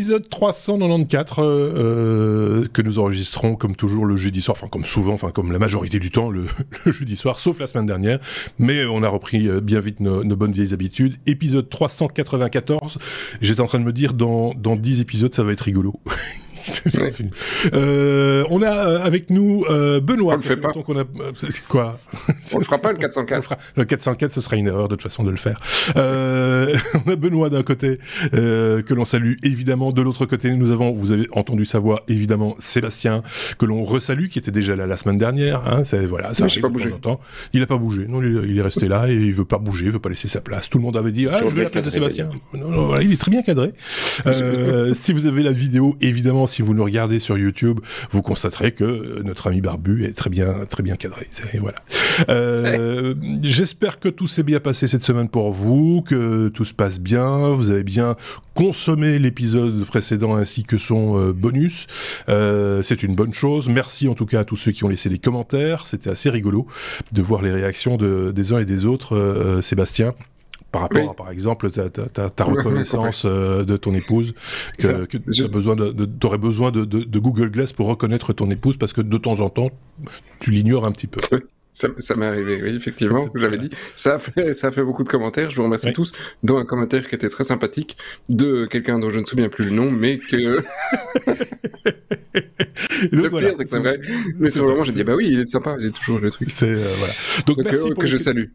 épisode 394 euh, euh, que nous enregistrons comme toujours le jeudi soir, enfin comme souvent, enfin comme la majorité du temps le, jeudi soir, sauf la semaine dernière. Mais on a repris euh, bien vite nos, bonnes vieilles habitudes. Épisode 394. J'étais en train de me dire dans dans 10 épisodes ça va être rigolo. Euh, on a euh, avec nous euh, Benoît. On le fait pas. A... Quoi? On le fera pas le 404. Le 404, ce sera une erreur de toute façon de le faire. on a Benoît d'un côté que l'on salue évidemment. De l'autre côté, nous avons, vous avez entendu sa voix évidemment, Sébastien que l'on resalue, qui était déjà là la semaine dernière. Hein, c'est voilà, ça pas bougé. Il a pas bougé. Non, il, est resté là et il veut pas bouger, il veut pas laisser sa place. Tout le monde avait dit ah, je veux la place de Sébastien. Non, non, voilà, il est très bien cadré. si vous avez la vidéo, évidemment si vous nous regardez sur YouTube, vous constaterez que notre ami Barbu est très bien, très bien cadré. voilà. Euh, j'espère que tout s'est bien passé cette semaine pour vous, que tout se passe bien, vous avez bien consommé l'épisode précédent ainsi que son euh, bonus. Euh, c'est une bonne chose. Merci en tout cas à tous ceux qui ont laissé des commentaires. C'était assez rigolo de voir les réactions des uns et des autres, Sébastien par rapport à, par exemple, ta, ta, ta, reconnaissance euh, de ton épouse, que, que tu besoin de, de aurais besoin de, de, de, Google Glass pour reconnaître ton épouse parce que de temps en temps, tu l'ignores un petit peu. Ça, ça m'est arrivé, oui, effectivement, je l'avais dit. Ça a, fait, ça a fait beaucoup de commentaires, je vous remercie tous, dont un commentaire qui était très sympathique de quelqu'un dont je ne souviens plus le nom, mais que... le pire, c'est que c'est vrai. Mais sur le moment, j'ai dit, bah oui, il est sympa, il est toujours le truc. C'est, euh, voilà. Donc, Donc merci euh, pour que je salue.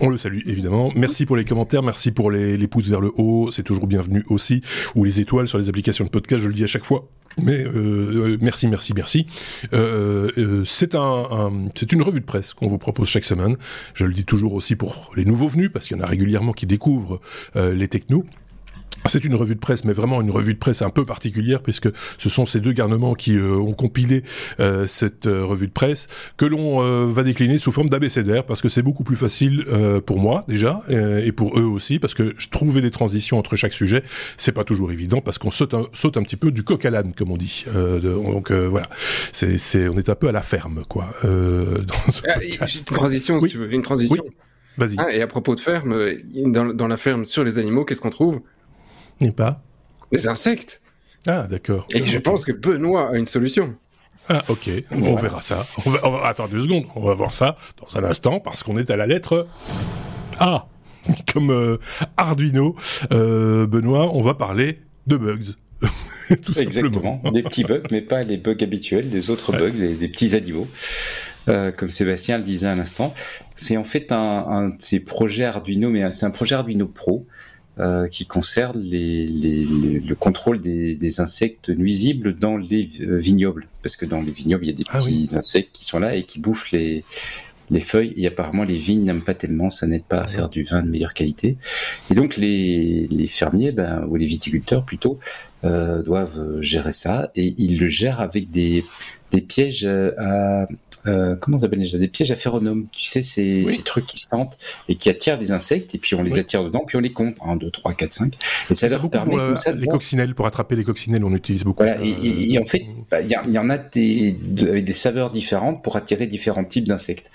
On le salue évidemment. Merci pour les commentaires, merci pour les, pouces vers le haut, c'est toujours bienvenu aussi. Ou les étoiles sur les applications de podcast, je le dis à chaque fois. Mais euh, merci, merci, merci. Euh, euh, c'est un, c'est une revue de presse qu'on vous propose chaque semaine. Je le dis toujours aussi pour les nouveaux venus parce qu'il y en a régulièrement qui découvrent euh, les technos. C'est une revue de presse, mais vraiment une revue de presse un peu particulière, puisque ce sont ces deux garnements qui euh, ont compilé euh, cette euh, revue de presse, que l'on euh, va décliner sous forme d'abécédaire, parce que c'est beaucoup plus facile euh, pour moi déjà, et pour eux aussi, parce que je trouvais des transitions entre chaque sujet, c'est pas toujours évident, parce qu'on saute un, saute un petit peu du coq à l'âne, comme on dit. De, donc voilà, c'est, c'est, on est un peu à la ferme, quoi. dans ce ah, une transition, si tu veux, une transition. Oui. Vas-y. Ah, et à propos de ferme, dans, dans la ferme sur les animaux, qu'est-ce qu'on trouve? N'est pas Des insectes. Ah, d'accord. Et je pense que Benoît a une solution. Ah, ok. On verra ça. On va, on va, attends deux secondes. On va voir ça dans un instant parce qu'on est à la lettre A. Comme euh, Arduino. Euh, Benoît, on va parler de bugs. Tout Exactement. Des petits bugs, mais pas les bugs habituels, des autres bugs, des, des petits animaux. Euh, comme Sébastien le disait à l'instant. C'est en fait un, un de ces projets Arduino, mais c'est un projet Arduino Pro euh, qui concerne les, les, le contrôle des, des, insectes nuisibles dans les euh, vignobles. Parce que dans les vignobles, il y a des ah petits oui. insectes qui sont là et qui bouffent les, les feuilles. Et apparemment, les vignes n'aiment pas tellement, ça n'aide pas à faire du vin de meilleure qualité. Et donc, les, les fermiers, ben, ou les viticulteurs plutôt, euh, doivent gérer ça. Et ils le gèrent avec des, des pièges à, euh, comment ça s'appelle déjà? Des pièges à phéromones. Tu sais, ces, oui. ces, trucs qui sentent et qui attirent des insectes et puis on les oui. attire dedans puis on les compte 1, 2, 3, 4, 5 et ça, ça leur permet pour, ça, les coccinelles pour attraper les coccinelles on utilise beaucoup voilà, et, et, et, en fait bah, il bah, y, y, en a des, de, avec des saveurs différentes pour attirer différents types d'insectes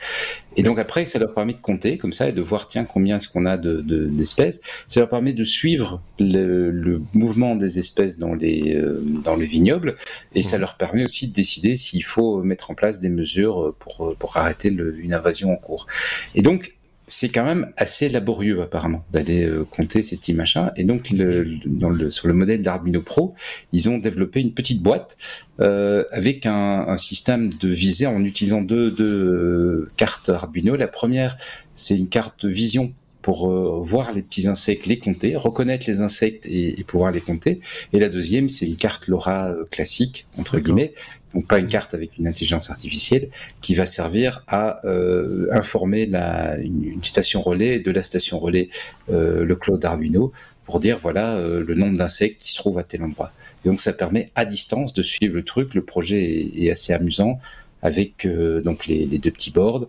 et donc après ça leur permet de compter comme ça et de voir tiens combien est-ce qu'on a de, de, d'espèces ça leur permet de suivre le, le mouvement des espèces dans les euh, dans les vignobles et mmh. ça leur permet aussi de décider s'il faut mettre en place des mesures pour pour arrêter une invasion en cours. Et donc, c'est quand même assez laborieux apparemment d'aller euh, compter ces petits machins. Et donc, sur le modèle d'Arduino Pro, ils ont développé une petite boîte euh, avec un, système de visée en utilisant deux, euh, cartes Arduino. La première, c'est une carte vision pour euh, voir les petits insectes, les compter, reconnaître les insectes et, et pouvoir les compter. Et la deuxième, c'est une carte LoRa euh, classique, entre guillemets, donc pas une carte avec une intelligence artificielle, qui va servir à euh, informer la, une, une, station relais de la station relais, euh, le cloud Arduino, pour dire voilà euh, le nombre d'insectes qui se trouvent à tel endroit. Et donc ça permet à distance de suivre le truc. Le projet est, est assez amusant avec euh, donc les, les, deux petits boards,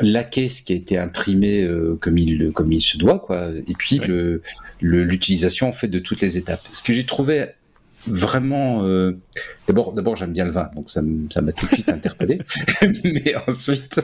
la caisse qui a été imprimée euh, comme il comme il se doit quoi. Et puis le l'utilisation en fait de toutes les étapes. Ce que j'ai trouvé vraiment euh, d'abord d'abord j'aime bien le vin donc ça ça m'a tout de suite interpellé. Mais ensuite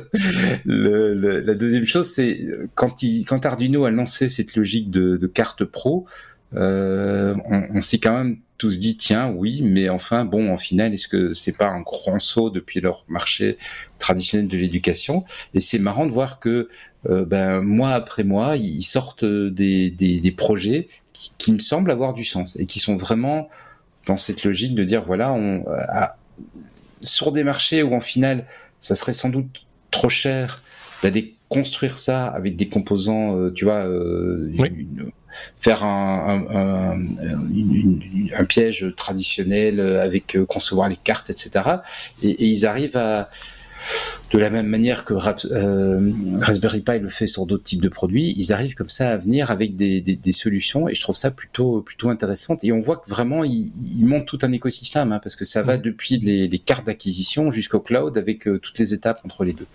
le, le, la deuxième chose c'est quand il quand Arduino a lancé cette logique de, de carte pro on, on s'est quand même tous dit tiens oui mais enfin bon en final est-ce que c'est pas un grand saut depuis leur marché traditionnel de l'éducation? Et c'est marrant de voir que euh, ben mois après mois ils sortent des, des, des projets qui, qui, me semblent avoir du sens et qui sont vraiment dans cette logique de dire voilà on a, sur des marchés où en final ça serait sans doute trop cher d'aller construire ça avec des composants, euh, tu vois, euh, une, faire un, piège traditionnel avec euh, concevoir les cartes, etc. Et, et ils arrivent à de la même manière que euh, Raspberry Pi le fait sur d'autres types de produits, ils arrivent comme ça à venir avec des, des, des, solutions et je trouve ça plutôt plutôt intéressant. Et on voit que vraiment ils, ils montent tout un écosystème hein, parce que ça va depuis les, les cartes d'acquisition jusqu'au cloud avec euh, toutes les étapes entre les deux.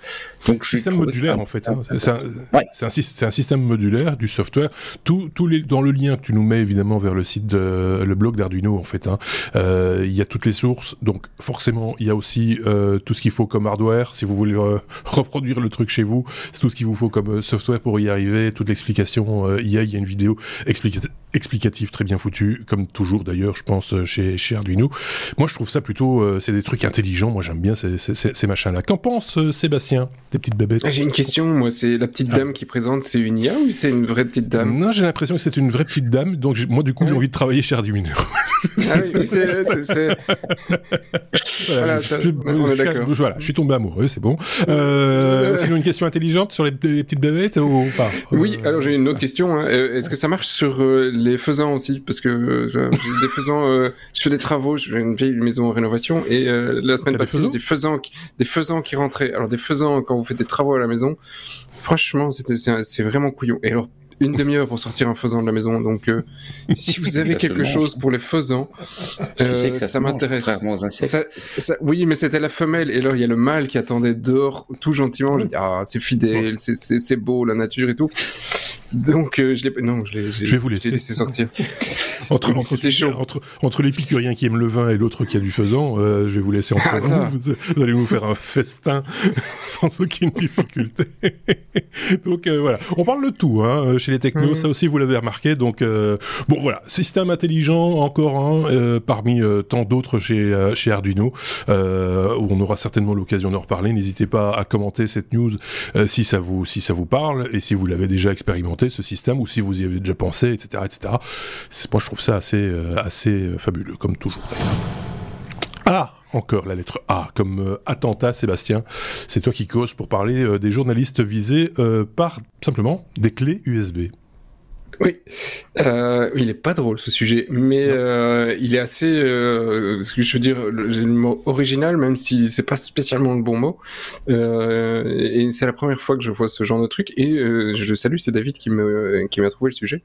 Donc système modulaire en fait. Hein. C'est un, ouais. un, un, système modulaire du software. Tout, tout les, dans le lien que tu nous mets évidemment vers le site de le blog d'Arduino en fait. Hein, euh, il y a toutes les sources. Donc forcément il y a aussi tout ce qu'il faut comme hardware si vous voulez voulez reproduire le truc chez vous, c'est tout ce qu'il vous faut comme euh, software pour y arriver, toute l'explication euh, y a, il y a une vidéo explicative très bien foutue, comme toujours d'ailleurs, je pense, euh, chez, chez Arduino. Moi, je trouve ça plutôt, c'est des trucs intelligents, moi j'aime bien ces, ces, ces machins-là. Qu'en pense Sébastien, des petites bébêtes ah, J'ai une question, moi, c'est la petite ah. dame qui présente, c'est une IA ou c'est une vraie petite dame? Non, j'ai l'impression que c'est une vraie petite dame, donc moi du coup j'ai envie de travailler chez Arduino. ah oui, c'est... voilà, je, je, voilà, je suis tombé amoureux, c'est bon. Euh, sinon, une question intelligente sur les, les petites bébêtes ou pas Oui, alors j'ai une autre question. Hein. Euh, est-ce que ça marche sur euh, les faisans aussi? Parce que euh, des faisans, euh, je fais des travaux, j'ai une vieille maison en rénovation et la semaine passée, j'ai des faisans, qui, des faisans qui rentraient. Alors des faisans, quand vous faites des travaux à la maison, franchement, c'est vraiment couillon. Et alors, une demi-heure pour sortir un faisan de la maison. Donc, euh, si vous avez quelque chose pour les faisans, euh, sais que ça, ça m'intéresse. Oui, mais c'était la femelle. Et là, il y a le mâle qui attendait dehors, tout gentiment. Je dis, ah, c'est fidèle, c'est beau, la nature et tout. Donc, euh, je l'ai, non, je l'ai, je vais vous laisser. laissé sortir. entre, entre, chaud. entre, entre l'épicurien qui aime le vin et l'autre qui a du faisan, euh, je vais vous laisser entre ah, vous. Vous, allez vous faire un festin sans aucune difficulté. donc, euh, voilà. On parle de tout, hein, chez les technos. Mmh. Ça aussi, vous l'avez remarqué. Donc, bon, voilà. Système intelligent, encore un, parmi tant d'autres chez, chez Arduino, où on aura certainement l'occasion d'en reparler. N'hésitez pas à commenter cette news si ça vous, si ça vous parle et si vous l'avez déjà expérimenté ce système ou si vous y avez déjà pensé, etc., etc. Moi, je trouve ça assez, euh, euh, fabuleux, comme toujours. Ah, encore la lettre A, comme euh, attentat, Sébastien. C'est toi qui causes pour parler des journalistes visés par simplement des clés USB. Oui, euh, il est pas drôle ce sujet, mais euh, il est assez, euh, ce que je veux dire, j'ai le mot original, même si c'est pas spécialement le bon mot. Et c'est la première fois que je vois ce genre de truc. Et je salue, c'est David qui me qui m'a trouvé le sujet.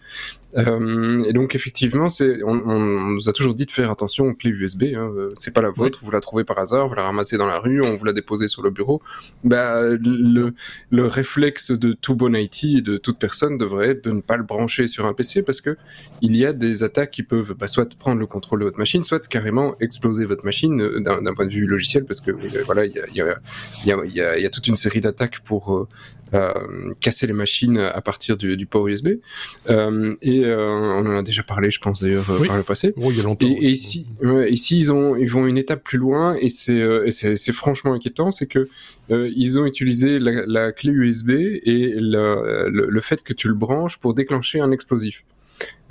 Et donc effectivement, c'est, on, on, nous a toujours dit de faire attention aux clés USB. Hein. C'est pas la vôtre, oui. vous la trouvez par hasard, vous la ramassez dans la rue, on vous la dépose sur le bureau. Bah, le, le réflexe de tout bon IT et de toute personne devrait être de ne pas le brancher sur un PC parce que il y a des attaques qui peuvent bah, soit prendre le contrôle de votre machine, soit carrément exploser votre machine euh, d'un point de vue logiciel parce que voilà, il y a, toute une série d'attaques pour euh, casser les machines à partir du, du port USB. Euh, et euh, on en a déjà parlé, je pense d'ailleurs oui. par le passé. Oh, il y a longtemps. Et, et ici, ici ils ont ils vont une étape plus loin et c'est c'est franchement inquiétant, c'est que ils ont utilisé la, la, clé USB et le, le, le fait que tu le branches pour déclencher un explosif.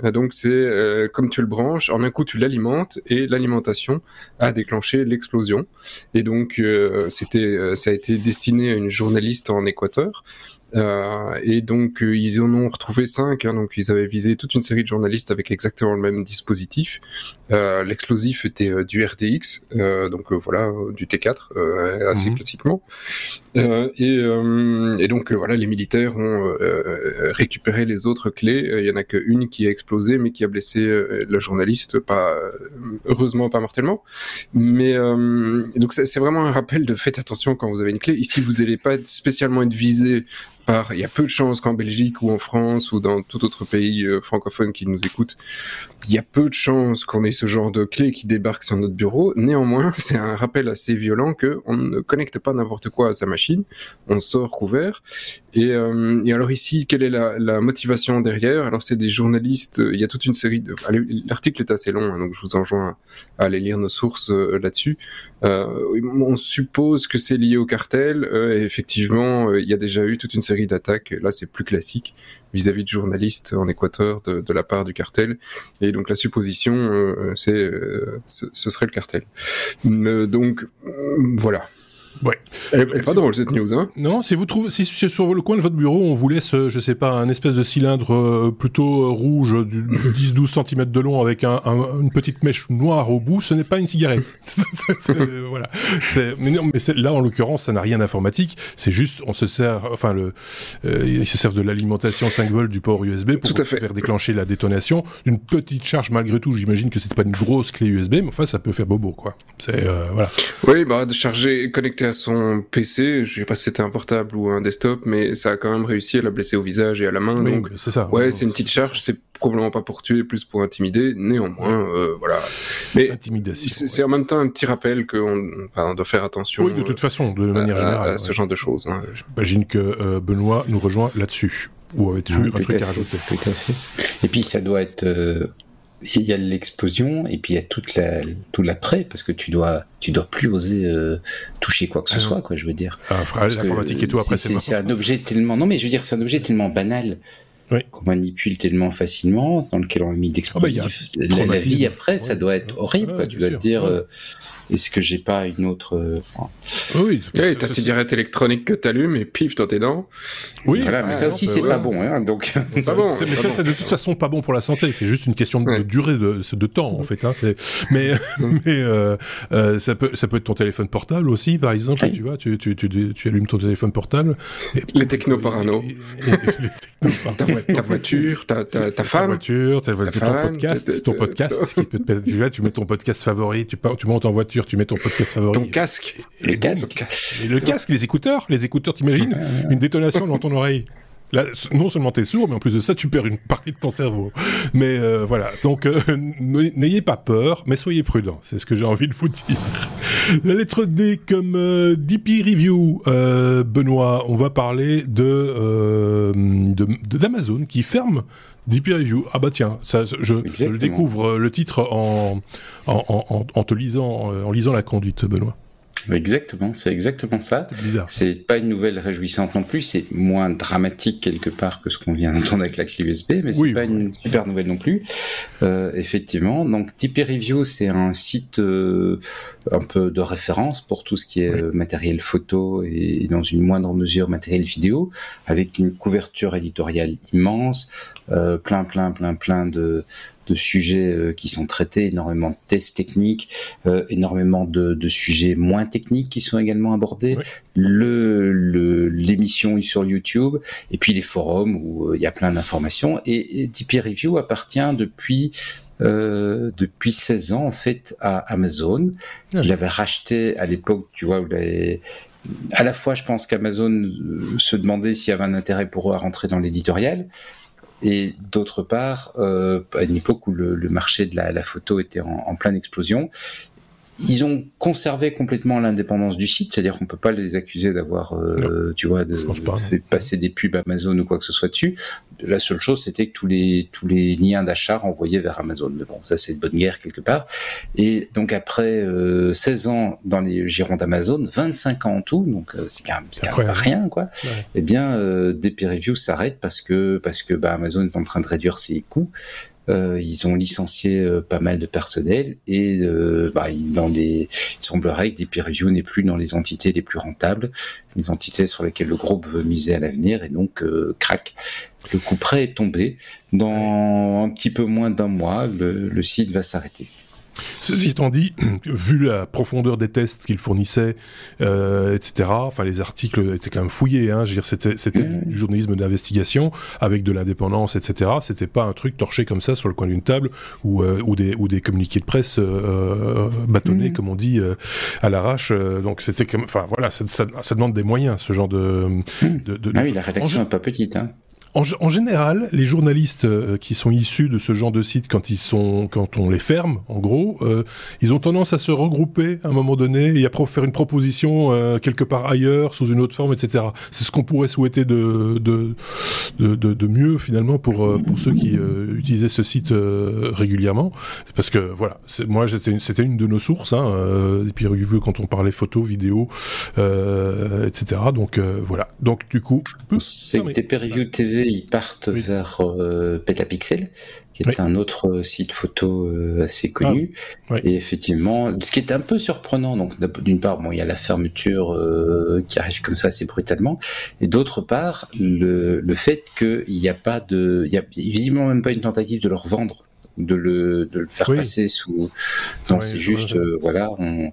Euh, donc c'est euh, comme tu le branches, en un coup tu l'alimentes et l'alimentation a déclenché l'explosion. Et donc euh, c'était, ça a été destiné à une journaliste en Équateur et donc euh, ils en ont retrouvé cinq. Hein, donc ils avaient visé toute une série de journalistes avec exactement le même dispositif. Euh, L'explosif était euh, du RDX, euh, donc voilà du T4 assez mmh. classiquement. Et, et, donc voilà les militaires ont récupéré les autres clés. Il y en a qu'une qui a explosé, mais qui a blessé le journaliste, pas heureusement pas mortellement. Mais donc c'est vraiment un rappel de faites attention quand vous avez une clé. Ici vous n'allez pas spécialement être visé il y a peu de chances qu'en Belgique ou en France ou dans tout autre pays euh, francophone qui nous écoute, il y a peu de chances qu'on ait ce genre de clé qui débarque sur notre bureau. Néanmoins, c'est un rappel assez violent que on ne connecte pas n'importe quoi à sa machine, on sort couvert. Et, euh, alors ici, quelle est la, motivation derrière? Alors c'est des journalistes, il y a toute une série de... L'article est assez long, hein, donc je vous enjoins à aller lire nos sources euh, là-dessus. Euh, on suppose que c'est lié au cartel. Euh, effectivement, il y a déjà eu toute une série d'attaques. Là, c'est plus classique vis-à-vis de journalistes en Équateur de, de, la part du cartel. Et donc la supposition, c'est ce serait le cartel. donc voilà. Ouais. Elle, elle est pas drôle cette news, hein Non, si vous trouvez, si sur le coin de votre bureau, on vous laisse, euh, je sais pas, un espèce de cylindre euh, plutôt euh, rouge, du 10-12 cm de long, avec un, un, une petite mèche noire au bout, ce n'est pas une cigarette. voilà. Mais non, mais là, en l'occurrence, ça n'a rien d'informatique. C'est juste, on se sert, enfin, le, euh, ils se servent de l'alimentation 5 volts du port USB pour faire déclencher la détonation d'une petite charge malgré tout. J'imagine que c'est pas une grosse clé USB, mais enfin, ça peut faire bobo, quoi. C'est voilà. Oui, bah de charger, connecter à son PC, je sais pas si c'était un portable ou un desktop, mais ça a quand même réussi à la blesser au visage et à la main. Oui, donc, c'est ça. Ouais, c'est une petite charge, c'est probablement pas pour tuer, plus pour intimider. Néanmoins, euh, voilà. Mais c'est ouais. en même temps un petit rappel qu'on enfin, doit faire attention. Oui, de toute façon, de manière à, générale. À, à ce ouais. genre de choses. Hein. J'imagine que euh, Benoît nous rejoint là-dessus. Ou avais-tu un truc à, à rajouter? Tout à fait. Et puis ça doit être euh, il y a l'explosion et puis il y a toute la, tout l'après parce que tu dois, tu dois plus oser euh, toucher quoi que ce ah soit, quoi, je veux dire. Ah, l'informatique et tout après c'est C'est un objet tellement, non mais je veux dire, c'est un objet tellement banal. Oui. qu'on manipule tellement facilement, dans lequel on a mis d'explosifs. Ah bah, la, la, vie après, ouais. ça doit être horrible. Ouais, quoi. Tu dois te dire, euh, est-ce que j'ai pas une autre. Euh... oui, oui ta cigarette électronique que t'allumes et pif dans tes dents. Oui, voilà, mais ça aussi, c'est pas bon. Hein, donc... pas bon. Mais ça, c'est de toute façon pas bon pour la santé. C'est juste une question de, de durée de, de, temps, en fait. Hein, mais mais euh, euh, ça, peut, ça peut être ton téléphone portable aussi, par exemple. Oui. Tu vois, tu, tu, tu, tu, allumes ton téléphone portable. Et, les techno-parano. ta, vo ta, voiture, ta, ta, ta femme. Ta voiture, ta, ta ton femme, podcast. Ton podcast. qui peut te, tu, vois, tu mets ton podcast favori, tu, tu montes en voiture tu mets ton podcast favori. Ton casque. Et le casque. Et le casque, les écouteurs. Les écouteurs, t'imagines Une détonation dans ton oreille. Là, non seulement t'es sourd, mais en plus de ça, tu perds une partie de ton cerveau. Mais euh, voilà, donc euh, n'ayez pas peur, mais soyez prudents. C'est ce que j'ai envie de vous dire. La lettre D comme euh, DP Review, euh, Benoît, on va parler de d'Amazon de, qui ferme DP Review. Ah bah tiens, ça, je, découvre le titre en, en, en, en te lisant, en lisant la conduite, Benoît. Exactement, c'est exactement ça. C'est pas une nouvelle réjouissante non plus, c'est moins dramatique quelque part que ce qu'on vient d'entendre avec la clé USB, mais c'est oui, pas oui. une super nouvelle non plus. Euh, effectivement, donc TP Review, c'est un site euh, un peu de référence pour tout ce qui est oui. matériel photo et, dans une moindre mesure matériel vidéo, avec une couverture éditoriale immense, euh, plein, plein, plein, plein de de sujets euh, qui sont traités, énormément de tests techniques, euh, énormément de, de, sujets moins techniques qui sont également abordés, oui. le l'émission sur YouTube, et puis les forums où euh, il y a plein d'informations. Et, et TP Review appartient depuis euh, depuis 16 ans en fait à Amazon, Ah. qu'il avait racheté à l'époque, tu vois, où les, à la fois, je pense qu'Amazon se demandait s'il y avait un intérêt pour eux à rentrer dans l'éditorial, et d'autre part, euh, à une époque où le, marché de la, photo était en pleine explosion, ils ont conservé complètement l'indépendance du site, c'est-à-dire qu'on peut pas les accuser d'avoir, euh, tu vois, de, pas, fait passer des pubs Amazon ou quoi que ce soit dessus. La seule chose, c'était que tous les tous les liens d'achat renvoyaient vers Amazon. Mais bon, ça c'est de bonne guerre quelque part. Et donc après euh, 16 ans dans les girons d'Amazon, 25 ans en tout, donc euh, c'est quand même, quand même pas rien, quoi. Ouais. Eh bien, euh, DP Review s'arrête parce que parce que bah, Amazon est en train de réduire ses coûts. Euh, ils ont licencié euh, pas mal de personnel et euh, bah, dans des, il semblerait que DP Review n'est plus dans les entités les plus rentables, les entités sur lesquelles le groupe veut miser à l'avenir et donc crac. Le coup près est tombé. Dans un petit peu moins d'un mois, le site va s'arrêter. Ceci étant dit, vu la profondeur des tests qu'ils fournissaient, euh, etc., enfin les articles étaient quand même fouillés, hein, je veux dire, c'était, c'était du journalisme d'investigation avec de l'indépendance, etc. C'était pas un truc torché comme ça sur le coin d'une table ou, euh, ou, des, ou des communiqués de presse euh, bâtonnés, comme on dit, à l'arrache. donc c'était comme, enfin voilà, ça, ça, demande des moyens, ce genre de. de, de ah oui, la rédaction n'est pas petite. Hein. En, général, les journalistes euh, qui sont issus de ce genre de site, quand ils sont, quand on les ferme, en gros, euh, ils ont tendance à se regrouper à un moment donné et à faire une proposition euh, quelque part ailleurs, sous une autre forme, etc. C'est ce qu'on pourrait souhaiter de de, de, de, mieux finalement pour pour ceux qui utilisaient ce site régulièrement, parce que voilà, moi c'était une de nos sources, hein, et puis quand on parlait photo, vidéo, etc. Donc voilà. Donc du coup, c'est TP Review TV ils partent vers euh, Petapixel, qui est un autre euh, site photo euh, assez connu. Ah, Et effectivement, ce qui est un peu surprenant, donc d'une part, bon, il y a la fermeture qui arrive comme ça assez brutalement, et d'autre part, le, le fait qu'il n'y a pas de, il y a visiblement même pas une tentative de leur vendre, de le, de le faire passer sous. Donc c'est juste, voilà, on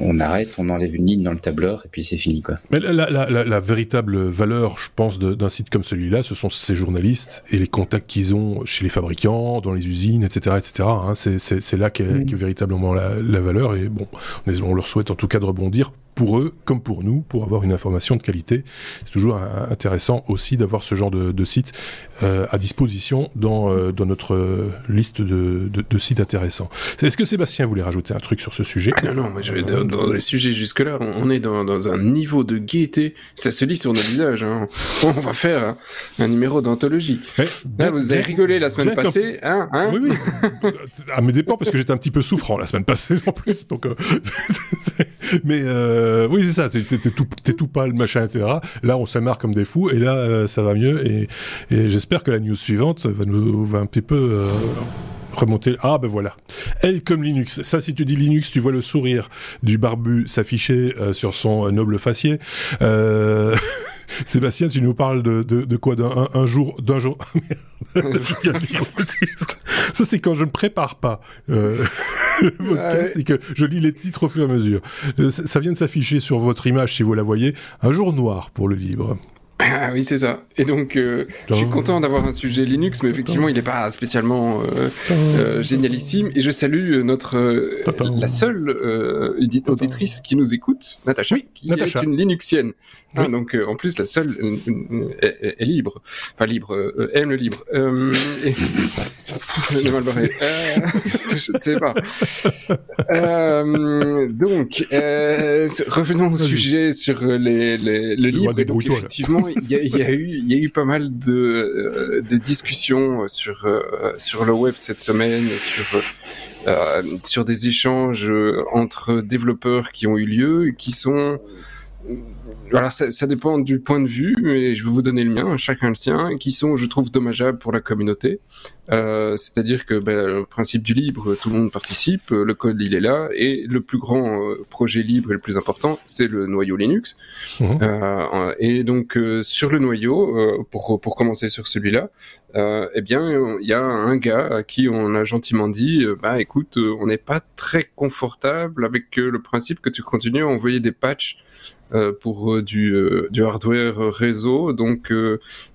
on arrête, on enlève une ligne dans le tableur et puis c'est fini quoi. Mais la, véritable valeur, je pense, d'un site comme celui-là, ce sont ces journalistes et les contacts qu'ils ont chez les fabricants, dans les usines, etc., etc. Hein. c'est là qu'est mm. véritablement la, valeur et bon, on leur souhaite en tout cas de rebondir pour eux comme pour nous, pour avoir une information de qualité. C'est toujours intéressant aussi d'avoir ce genre de, site euh, à disposition dans, euh, dans notre liste de, de, sites intéressants. Est-ce que Sébastien voulait rajouter un truc sur ce sujet? Non, non, moi je vais dans, les sujets jusque-là, on est dans, dans, un niveau de gaieté, ça se lit sur nos visages. Hein. On va faire un, numéro d'anthologie. vous avez rigolé la semaine passée, hein, hein? Oui, oui. à mes dépens, parce que j'étais un petit peu souffrant la semaine passée en plus. Donc, euh, mais euh, oui, c'est ça, t'es tout, pâle, machin, etc. Là, on se marre comme des fous, et là, euh, ça va mieux, et, j'espère que la news suivante va nous un petit peu euh, remonter. Ah ben voilà. Elle comme Linux. Ça, si tu dis Linux, tu vois le sourire du barbu s'afficher sur son noble faciès. Sébastien, tu nous parles de, de, quoi D'un un, jour, d'un jour. ça, c'est quand je ne prépare pas euh, le podcast et que je lis les titres au fur et à mesure. Euh, ça vient de s'afficher sur votre image, si vous la voyez. Un jour noir pour le livre. Ah oui, c'est ça. Et donc, euh, je suis content d'avoir un sujet Linux, mais effectivement, il n'est pas spécialement euh, euh, génialissime. Et je salue notre la seule auditrice qui nous écoute, Natacha, qui est une Linuxienne. Ah, donc, en plus, la seule est, libre, enfin libre, aime le libre. Et... C'est mal barré. je ne sais pas. donc, revenons au sujet sur les, les, le donc, effectivement, il y, a, eu, y a eu pas mal de, euh, de discussions sur, euh, sur le web cette semaine, sur, euh, sur des échanges entre développeurs qui ont eu lieu, qui sont voilà, ça, ça, dépend du point de vue, mais je vais vous donner le mien, chacun le sien, qui sont, je trouve, dommageables pour la communauté. Euh, C'est-à-dire que ben, le principe du libre, tout le monde participe, le code il est là, et le plus grand euh, projet libre et le plus important, c'est le noyau Linux. Mmh. Euh, et donc euh, sur le noyau, pour pour commencer sur celui-là, eh bien il y a un gars à qui on a gentiment dit, bah écoute, on n'est pas très confortable avec le principe que tu continues à envoyer des patchs pour euh, du, euh, du, hardware réseau. Donc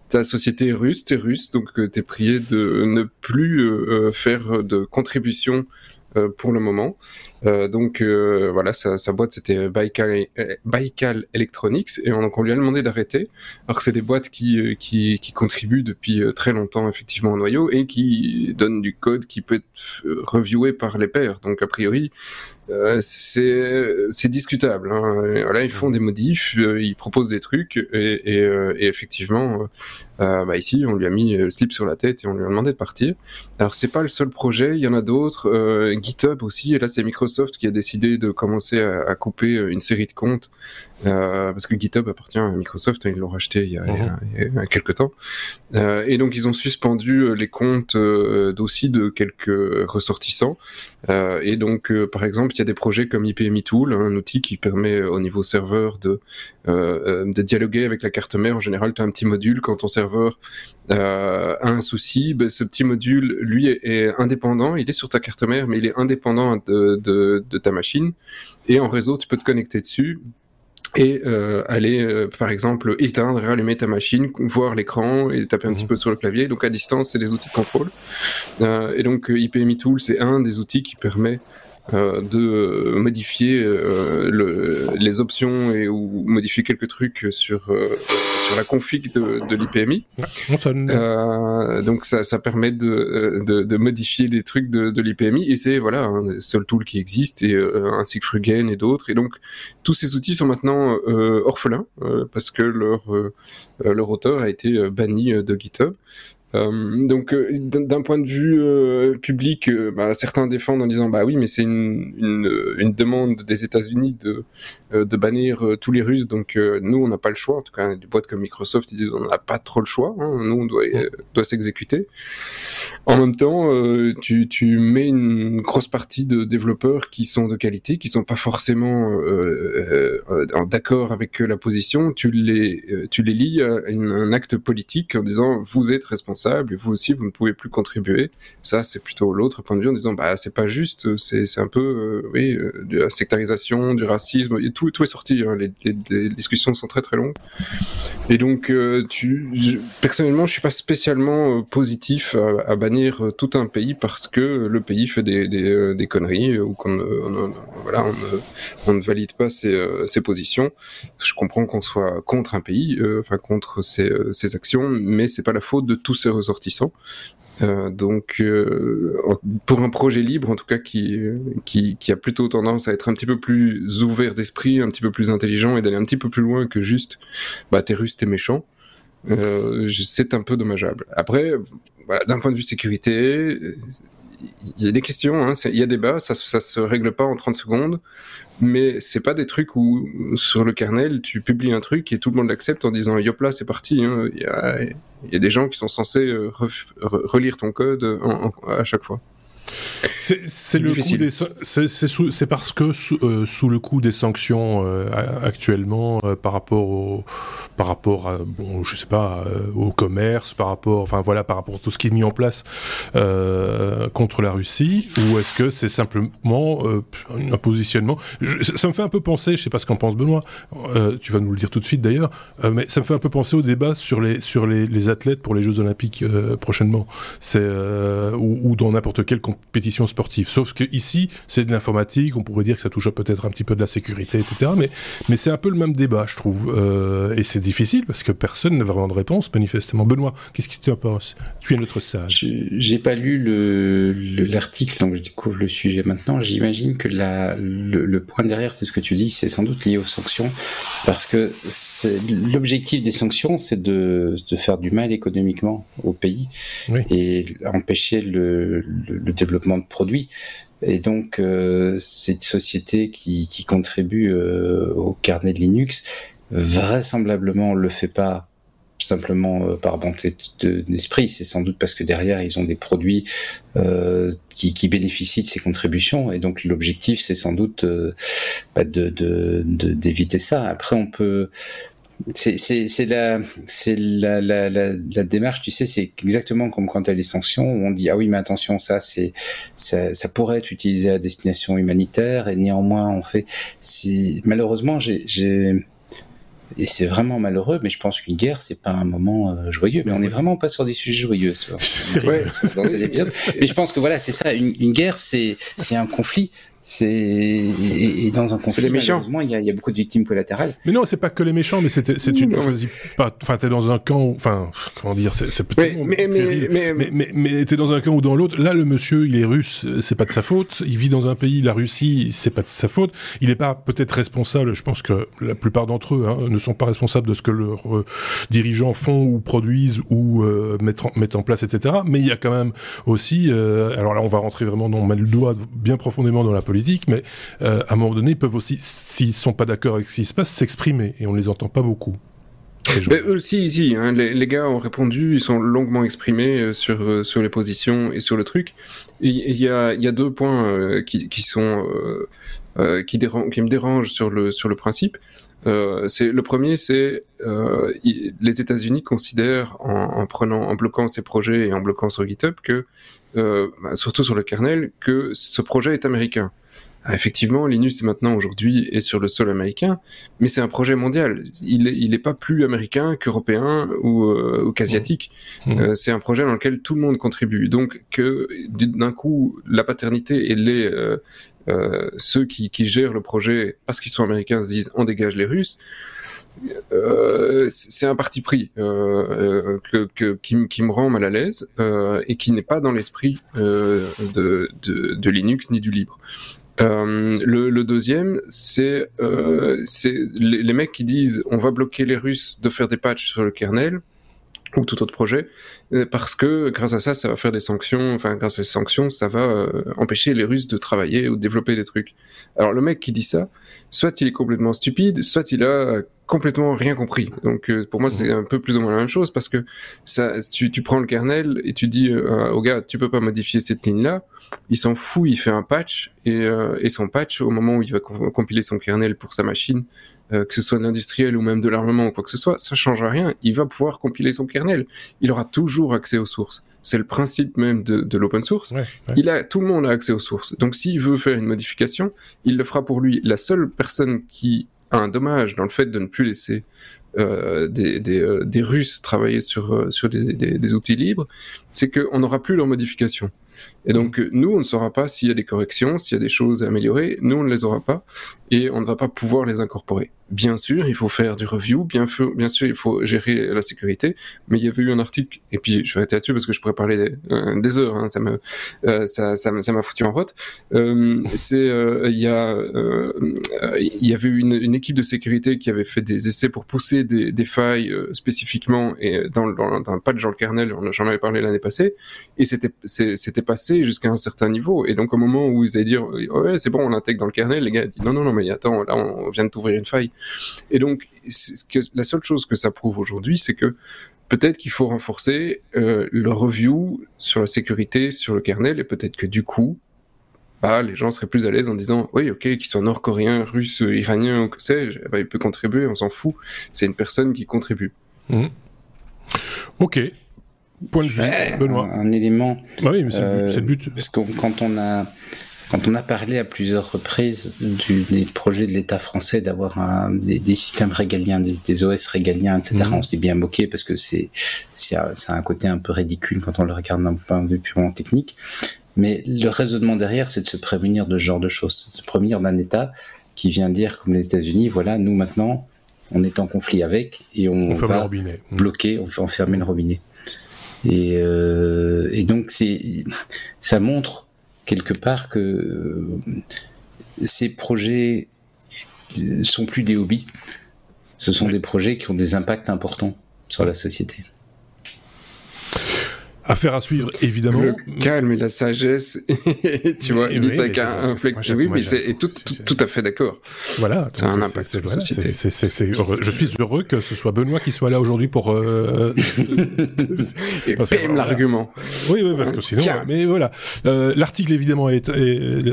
ta société est russe, t'es russe, donc t'es prié de ne plus faire de contribution pour le moment. Euh, donc euh, voilà, sa, sa boîte c'était Baikal, Baikal Electronics et on, on lui a demandé d'arrêter. Alors que c'est des boîtes qui, euh, qui, qui, contribuent depuis très longtemps effectivement au noyau et qui donnent du code qui peut être reviewé par les pairs. Donc a priori, euh, c'est discutable. Hein. voilà, ils font des modifs, ils proposent des trucs et, et, et effectivement, bah ici on lui a mis le slip sur la tête et on lui a demandé de partir. Alors c'est pas le seul projet, il y en a d'autres. GitHub aussi, et là c'est Microsoft qui a décidé de commencer à, couper euh, une série de comptes euh, parce que GitHub appartient à Microsoft, hein, ils l'ont racheté il y, a, mhm. quelques temps. Euh, et donc ils ont suspendu les comptes aussi de quelques ressortissants. et donc par exemple, il y a des projets comme IPMI Tool, un outil qui permet au niveau serveur de, de dialoguer avec la carte mère. En général, tu as un petit module quand ton serveur a un souci, ben, ce petit module, lui, est, indépendant. Il est sur ta carte mère, mais il est indépendant de, de, de ta machine. Et en réseau, tu peux te connecter dessus et euh, aller, euh, par exemple, éteindre, rallumer ta machine, voir l'écran et taper un petit mhm. peu sur le clavier. Donc à distance, c'est des outils de contrôle. Euh, et donc IPMI Tool, c'est un des outils qui permet euh, de modifier euh, le, les options et ou modifier quelques trucs sur euh, sur la config de, de l'IPMI. donc ça, ça permet de, de, de, modifier des trucs de, de l'IPMI et c'est voilà un seul tool qui existe et ainsi que Frugen et d'autres et donc tous ces outils sont maintenant orphelins parce que leur leur auteur a été banni de GitHub. Euh, donc, euh, d'un point de vue euh, public, bah, certains défendent en disant bah oui, mais c'est une, une, une, demande des États-Unis de, de bannir tous les Russes, donc nous on n'a pas le choix. En tout cas, des boîtes comme Microsoft ils disent on n'a pas trop le choix. Hein, nous on doit doit s'exécuter. En même temps, tu, tu mets une grosse partie de développeurs qui sont de qualité, qui sont pas forcément d'accord avec la position. Tu les tu les lis à un acte politique en disant vous êtes responsable et vous aussi, vous ne pouvez plus contribuer. Ça, c'est plutôt l'autre point de vue en disant, bah, c'est pas juste, c'est, un peu, euh, oui, euh, de la sectarisation, du racisme, et tout, est sorti. Hein. Les, discussions sont très très longues. Et donc, euh, tu, personnellement, je suis pas spécialement positif à, bannir tout un pays parce que le pays fait des, conneries ou qu'on voilà, on, ne valide pas ses, positions. Je comprends qu'on soit contre un pays, contre ses, ses actions, mais c'est pas la faute de tous ces ressortissants. Euh, donc, euh, pour un projet libre, en tout cas, qui, qui, a plutôt tendance à être un petit peu plus ouvert d'esprit, un petit peu plus intelligent et d'aller un petit peu plus loin que juste, bah, t'es russe, t'es méchant, euh, c'est un peu dommageable. Après, d'un point de vue sécurité, il y a des questions, hein, il y a des débat, ça, ça se règle pas en 30 secondes, mais c'est pas des trucs où sur le kernel tu publies un truc et tout le monde l'accepte en disant yop là c'est parti. Hein. Il, y a, des gens qui sont censés euh, relire ton code à chaque fois. C'est le c'est parce que euh, sous, le coup des sanctions euh, actuellement euh, par rapport au par rapport à bon je sais pas au commerce par rapport enfin voilà par rapport à tout ce qui est mis en place contre la Russie ou est-ce que c'est simplement un positionnement? Ça me fait un peu penser je sais pas ce qu'en pense Benoît tu vas nous le dire tout de suite d'ailleurs mais ça me fait un peu penser au débat sur les sur les, les athlètes pour les Jeux Olympiques prochainement. C'est ou, ou, dans n'importe quel compétition sportive. Sauf que ici, c'est de l'informatique, on pourrait dire que ça touche peut-être un petit peu de la sécurité, etc. Mais, mais c'est un peu le même débat, je trouve. Euh, et c'est difficile parce que personne n'a vraiment de réponse, manifestement. Benoît, qu'est-ce que tu en penses? Tu es notre sage. J'ai pas lu l'article, donc je découvre le sujet maintenant. J'imagine que la, le, point derrière, c'est ce que tu dis, c'est sans doute lié aux sanctions. Parce que l'objectif des sanctions, c'est de, de, faire du mal économiquement au pays et empêcher le, le, développement de produits. Et donc, euh, cette société qui, contribue euh, au carnet de Linux, vraisemblablement, le fait pas simplement euh, par bonté d'esprit, c'est sans doute parce que derrière ils ont des produits qui, bénéficient de ces contributions et donc l'objectif c'est sans doute bah, de d'éviter ça. Après on peut c'est la, c'est la, la, la, la, démarche, tu sais, c'est exactement comme quand il y a des sanctions où on dit ah oui mais attention ça c'est ça, ça, pourrait être utilisé à destination humanitaire et néanmoins on fait. Malheureusement j'ai et c'est vraiment malheureux, mais je pense qu'une guerre, c'est pas un moment euh, joyeux. Mais on n'est vraiment pas sur des sujets joyeux ouais. dans ces épisodes. Mais je pense que voilà, c'est ça. Une, une guerre, c'est c'est un conflit c'est et, dans un conflit malheureusement il y, a, il y, a, beaucoup de victimes collatérales. Mais non c'est pas que les méchants mais c'est c'est tu ne choisis pas. Enfin t'es dans un camp enfin comment dire c'est peut-être mais mais, mais, mais, mais, mais t'es dans un camp ou dans l'autre. Là le monsieur il est russe c'est pas de sa faute. Il vit dans un pays la Russie c'est pas de sa faute. Il est pas peut-être responsable je pense que la plupart d'entre eux hein, ne sont pas responsables de ce que leurs euh, dirigeants font ou produisent ou euh, mettent, en, mettent en place etc mais il y a quand même aussi euh, alors là on va rentrer vraiment dans on met le doigt bien profondément dans la politique politique, mais euh, à un moment donné, ils peuvent aussi, s'ils sont pas d'accord avec ce qui se passe, s'exprimer, et on les entend pas beaucoup. Mais eux, si, si, hein, les, les, gars ont répondu, ils sont longuement exprimés euh, sur, euh, sur les positions et sur le truc. Il y a, y a deux points euh, qui, qui sont euh, qui, qui me dérangent sur le sur le principe. c'est le premier, c'est les États-Unis considèrent en, en, prenant, en bloquant ces projets et en bloquant sur GitHub que, bah, surtout sur le kernel, que ce projet est américain. Ah, effectivement, Linux est maintenant aujourd'hui est sur le sol américain, mais c'est un projet mondial. Il n'est il est pas plus américain qu'européen ou, euh, qu'asiatique. Mmh. Mmh. Euh, c'est un projet dans lequel tout le monde contribue. Donc que d'un coup la paternité et les euh, euh ceux qui, qui, gèrent le projet parce qu'ils sont américains se disent on dégage les Russes. Euh, c'est un parti pris euh, que, que, qui, qui, me rend mal à l'aise et qui n'est pas dans l'esprit de, de, de, Linux ni du libre. Euh, le, deuxième, c'est euh, les, les, mecs qui disent on va bloquer les Russes de faire des patchs sur le kernel ou tout autre projet, euh, parce que grâce à ça, ça va faire des sanctions, enfin grâce à ces sanctions, ça va euh, empêcher les Russes de travailler ou de développer des trucs. Alors le mec qui dit ça, soit il est complètement stupide, soit il a complètement rien compris. Donc euh, pour moi c'est un peu plus ou moins la même chose parce que ça, tu, tu prends le kernel et tu dis euh, au gars tu peux pas modifier cette ligne là, il s'en fout, il fait un patch et, et, son patch au moment où il va compiler son kernel pour sa machine, que ce soit de l'industriel ou même de l'armement ou quoi que ce soit, ça change rien, il va pouvoir compiler son kernel, il aura toujours accès aux sources. C'est le principe même de, de l'open source. Il a, tout le monde a accès aux sources. Donc s'il veut faire une modification, il le fera pour lui. La seule personne qui un dommage dans le fait de ne plus laisser euh, des, des, euh, des, Russes travailler sur, euh, sur des, des, des outils libres, c'est qu'on n'aura plus leur modification. Et donc, nous, on ne saura pas s'il y a des corrections, s'il y a des choses à améliorer. Nous, on ne les aura pas et on ne va pas pouvoir les incorporer. Bien sûr, il faut faire du review, bien, bien sûr, il faut gérer la sécurité, mais il y avait eu un article, et puis je vais arrêter là-dessus parce que je pourrais parler des, euh, des heures, hein, ça me, euh, ça, ça, m'a foutu en route. Euh, c'est, euh, il y a, euh, y avait une, une, équipe de sécurité qui avait fait des essais pour pousser des, failles spécifiquement et dans, dans, dans, pas de genre le kernel, j'en avais parlé l'année passée, et c'était, c'était jusqu'à un certain niveau, et donc au moment où ils allaient dire, ouais, c'est bon, on l'intègre dans le kernel, les gars disent, non, non, non, mais attends, là, on vient de t'ouvrir une faille. Et donc, la seule chose que ça prouve aujourd'hui, c'est que peut-être qu'il faut renforcer euh, le review sur la sécurité sur le kernel et peut-être que du coup, bah, les gens seraient plus à l'aise en disant oui, ok, qu'il soit nord-coréen, russe, iranien ou que sais-je, bah, il peut contribuer, on s'en fout. C'est une personne qui contribue. Mmh. Ok. Point de vue, Benoît. Un, élément. Bah oui, mais c'est le but. Euh, parce que quand on a quand on a parlé à plusieurs reprises du, des projets de l'État français d'avoir des, des, systèmes régaliens, des, des OS régaliens, etc., mmh. on s'est bien moqué parce que c'est ça a un côté un peu ridicule quand on le regarde d'un point de vue purement technique. Mais le raisonnement derrière, c'est de se prémunir de ce genre de choses, se prémunir d'un État qui vient dire, comme les États-Unis, voilà, nous maintenant, on est en conflit avec et on, on va bloquer, on fait enfermer le robinet. Et, euh, et donc c'est, ça montre quelque part que euh, ces projets sont plus des hobbies, ce sont des projets qui ont des impacts importants sur la société. Affaire à suivre, évidemment. Le calme et la sagesse, tu vois, il dit ça avec un, Oui, mais c'est tout, tout, à fait d'accord. Voilà. C'est un impact sur la société. je suis heureux que ce soit Benoît qui soit là aujourd'hui pour... Euh... et l'argument. Oui, oui, parce que sinon... Mais voilà. Euh, L'article, évidemment, est,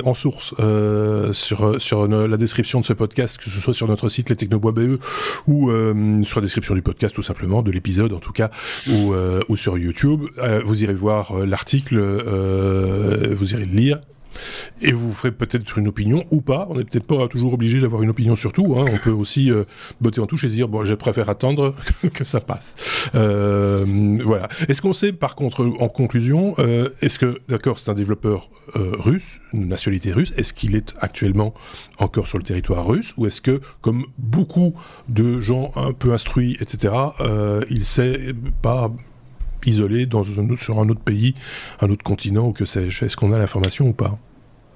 en source euh, sur, sur la description de ce podcast, que ce soit sur notre site lestechnobois.be ou euh, sur la description du podcast, tout simplement, de l'épisode, en tout cas, ou, ou sur YouTube. Euh, vous irez voir euh, l'article, euh, vous irez le lire, et vous ferez peut-être une opinion ou pas. On n'est peut-être pas toujours obligé d'avoir une opinion sur tout. Hein. On peut aussi euh, botter en touche et dire bon, je préfère attendre que ça passe. Euh, voilà. Est-ce qu'on sait, par contre, en conclusion, euh, est-ce que, d'accord, c'est un développeur euh, russe, une nationalité russe, est-ce qu'il est actuellement encore sur le territoire russe ou est-ce que, comme beaucoup de gens un peu instruits, etc., euh, il sait pas isolé dans un autre, sur un autre pays, un autre continent ou que sais-je Est-ce qu'on a l'information ou pas?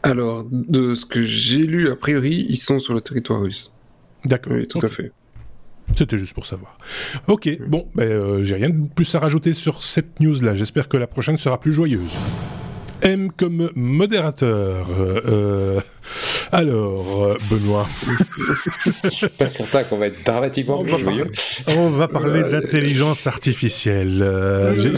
Alors, de ce que j'ai lu, a priori, ils sont sur le territoire russe. D'accord. Oui, tout à fait. C'était juste pour savoir. Ok, bon, ben, euh, j'ai rien de plus à rajouter sur cette news-là. J'espère que la prochaine sera plus joyeuse. M comme modérateur. Euh, Alors, euh, Benoît. Je suis pas certain qu'on va être dramatiquement on va, parler, on va parler d'intelligence artificielle. Euh,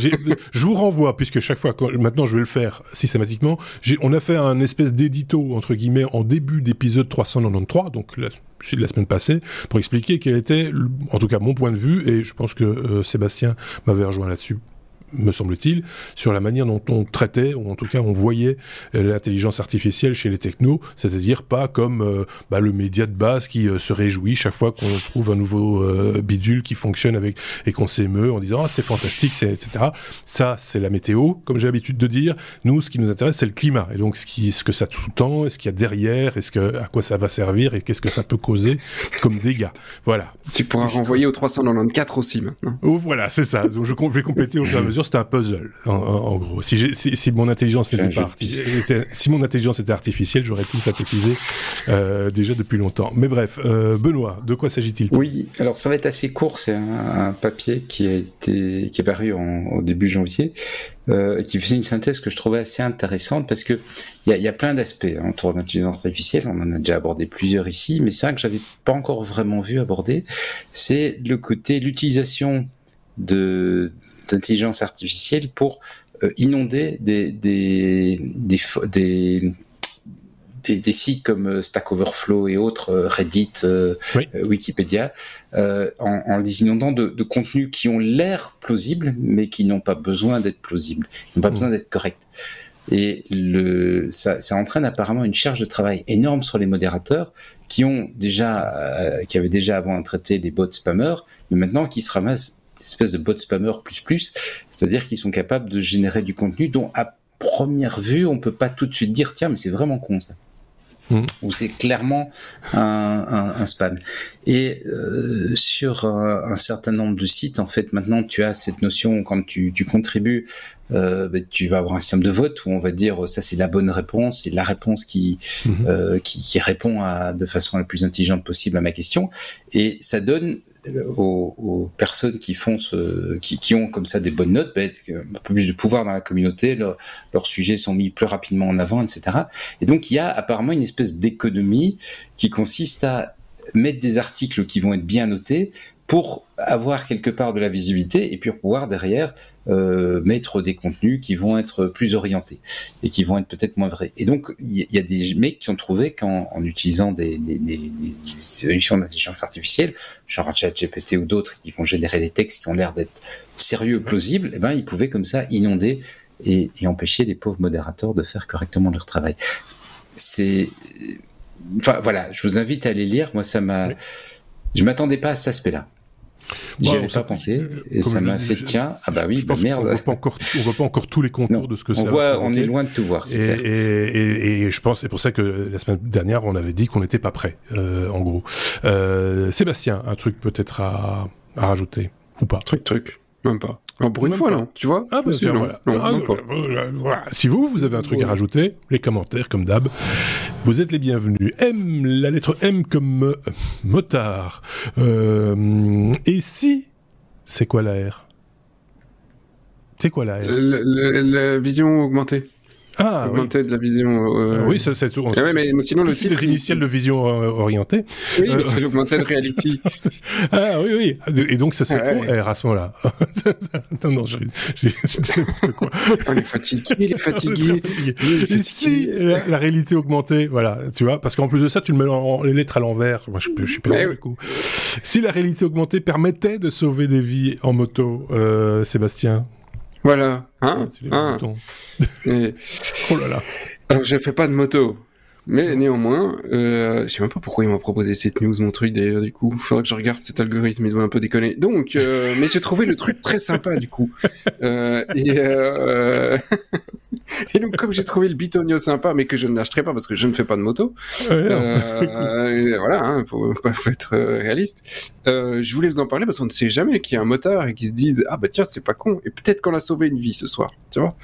je vous renvoie, puisque chaque fois, maintenant je vais le faire systématiquement, on a fait un espèce d'édito, entre guillemets, en début d'épisode 393, donc la, la semaine passée, pour expliquer quel était, en tout cas mon point de vue, et je pense que euh, Sébastien m'avait rejoint là-dessus me semble-t-il, sur la manière dont on traitait, ou en tout cas on voyait euh, l'intelligence artificielle chez les technos, c'est-à-dire pas comme euh, bah, le média de base qui euh, se réjouit chaque fois qu'on trouve un nouveau bidule qui fonctionne avec et qu'on s'émeut en disant ah c'est fantastique, etc. Ça c'est la météo, comme j'ai l'habitude de dire. Nous, ce qui nous intéresse, c'est le climat et donc ce, qui, ce que ça sous-tend, ce qu'il y a derrière, est-ce que à quoi ça va servir et qu'est-ce que ça peut causer comme dégâts. Voilà. Tu pourras renvoyer au 394 aussi maintenant. Oh, voilà, c'est ça. Donc je vais compléter au fur et à mesure c'était un puzzle, en, gros. Si, si, mon intelligence n'était pas si mon intelligence était artificielle, j'aurais tout synthétisé euh, déjà depuis longtemps. Mais bref, euh, Benoît, de quoi s'agit-il Oui, alors ça va être assez court. C'est un, papier qui a été qui est paru au début janvier. Euh, qui faisait une synthèse que je trouvais assez intéressante parce que il y a, y a, plein d'aspects hein, autour de l'intelligence artificielle. On en a déjà abordé plusieurs ici, mais c'est un que j'avais pas encore vraiment vu aborder. C'est le côté l'utilisation de d'intelligence artificielle pour euh, inonder des des, des, des, sites comme euh, Stack Overflow et autres, euh, Reddit, Wikipédia, en, les inondant de, de contenus qui ont l'air plausibles, mais qui n'ont pas besoin d'être plausibles, qui n'ont pas mmh. besoin d'être corrects. Et le, ça, ça, entraîne apparemment une charge de travail énorme sur les modérateurs qui ont déjà, qui avaient déjà avant traité des bots spammers, mais maintenant qui se ramassent espèce de bot spammer plus plus, c'est-à-dire qu'ils sont capables de générer du contenu dont à première vue on peut pas tout de suite dire tiens mais c'est vraiment con ça. Mmh. Ou c'est clairement un, spam. Et euh, sur un, certain nombre de sites, en fait, maintenant tu as cette notion quand tu, contribues, euh, ben, tu vas avoir un système de vote où on va dire ça c'est la bonne réponse, c'est la réponse qui, mmh. euh, qui, qui répond à, de façon la plus intelligente possible à ma question, et ça donne aux, personnes qui font ce, qui, qui, ont comme ça des bonnes notes, ben, un peu plus de pouvoir dans la communauté, leurs sujets sont mis plus rapidement en avant, etc. Et donc il y a apparemment une espèce d'économie qui consiste à mettre des articles qui vont être bien notés pour avoir quelque part de la visibilité et puis pouvoir derrière euh, mettre des contenus qui vont être plus orientés et qui vont être peut-être moins vrais. Et donc il y, a des mecs qui ont trouvé qu'en en utilisant des, des, des, des solutions d'intelligence artificielle, genre ChatGPT ou d'autres qui vont générer des textes qui ont l'air d'être sérieux, plausibles, eh ben ils pouvaient comme ça inonder et, et empêcher les pauvres modérateurs de faire correctement leur travail. C'est enfin voilà, je vous invite à aller lire. Moi ça m'a, je m'attendais pas à cet aspect-là. J'y avais pas pensé et ça m'a fait tiens ah bah oui bah merde. On voit pas encore on voit pas encore tous les contours de ce que c'est. On voit on est loin de tout voir. Et, et, et, je pense c'est pour ça que la semaine dernière on avait dit qu'on n'était pas prêt euh, en gros. Euh, Sébastien un truc peut-être à, à rajouter ou pas? Truc truc même pas pour une fois, non. Tu vois Ah, bah, voilà. Ah, voilà. Si vous, vous avez un truc à rajouter, les commentaires, comme d'hab, vous êtes les bienvenus. M, la lettre M comme euh, motard. Euh, et si, c'est quoi la R? C'est quoi la R? La vision augmentée. Ah, augmenter de la vision. Euh... oui, ça c'est tout. Ah ouais, mais sinon le titre. Les initiales de vision euh, orientée. Oui, euh... c'est l'augmented reality. ah oui, oui. Et donc ça c'est ah, quoi R à ce moment-là Non, non, je, je, je sais pas quoi. On est fatigué, il est fatigué. Si la, la, réalité augmentée, voilà, tu vois, parce qu'en plus de ça, tu le mets en, les lettres à l'envers. Moi, je, je suis pas du coup. Si la réalité augmentée permettait de sauver des vies en moto, euh, Sébastien, voilà. Hein, hein. Et... oh là là. Alors, je fais pas de moto. Mais néanmoins, euh, je sais même pas pourquoi ils m'ont proposé cette news, mon truc d'ailleurs, du coup. Faudrait que je regarde cet algorithme, il doit un peu déconner. Donc, euh, mais j'ai trouvé le truc très sympa, du coup. Euh, et, euh, et donc, comme j'ai trouvé le bitonio sympa, mais que je ne l'achèterai pas parce que je ne fais pas de moto, euh, voilà, hein, faut, faut être euh, réaliste. Euh, je voulais vous en parler parce qu'on ne sait jamais qu'il y a un motard et qu'ils se disent ah bah tiens c'est pas con et peut-être qu'on a sauvé une vie ce soir, tu vois.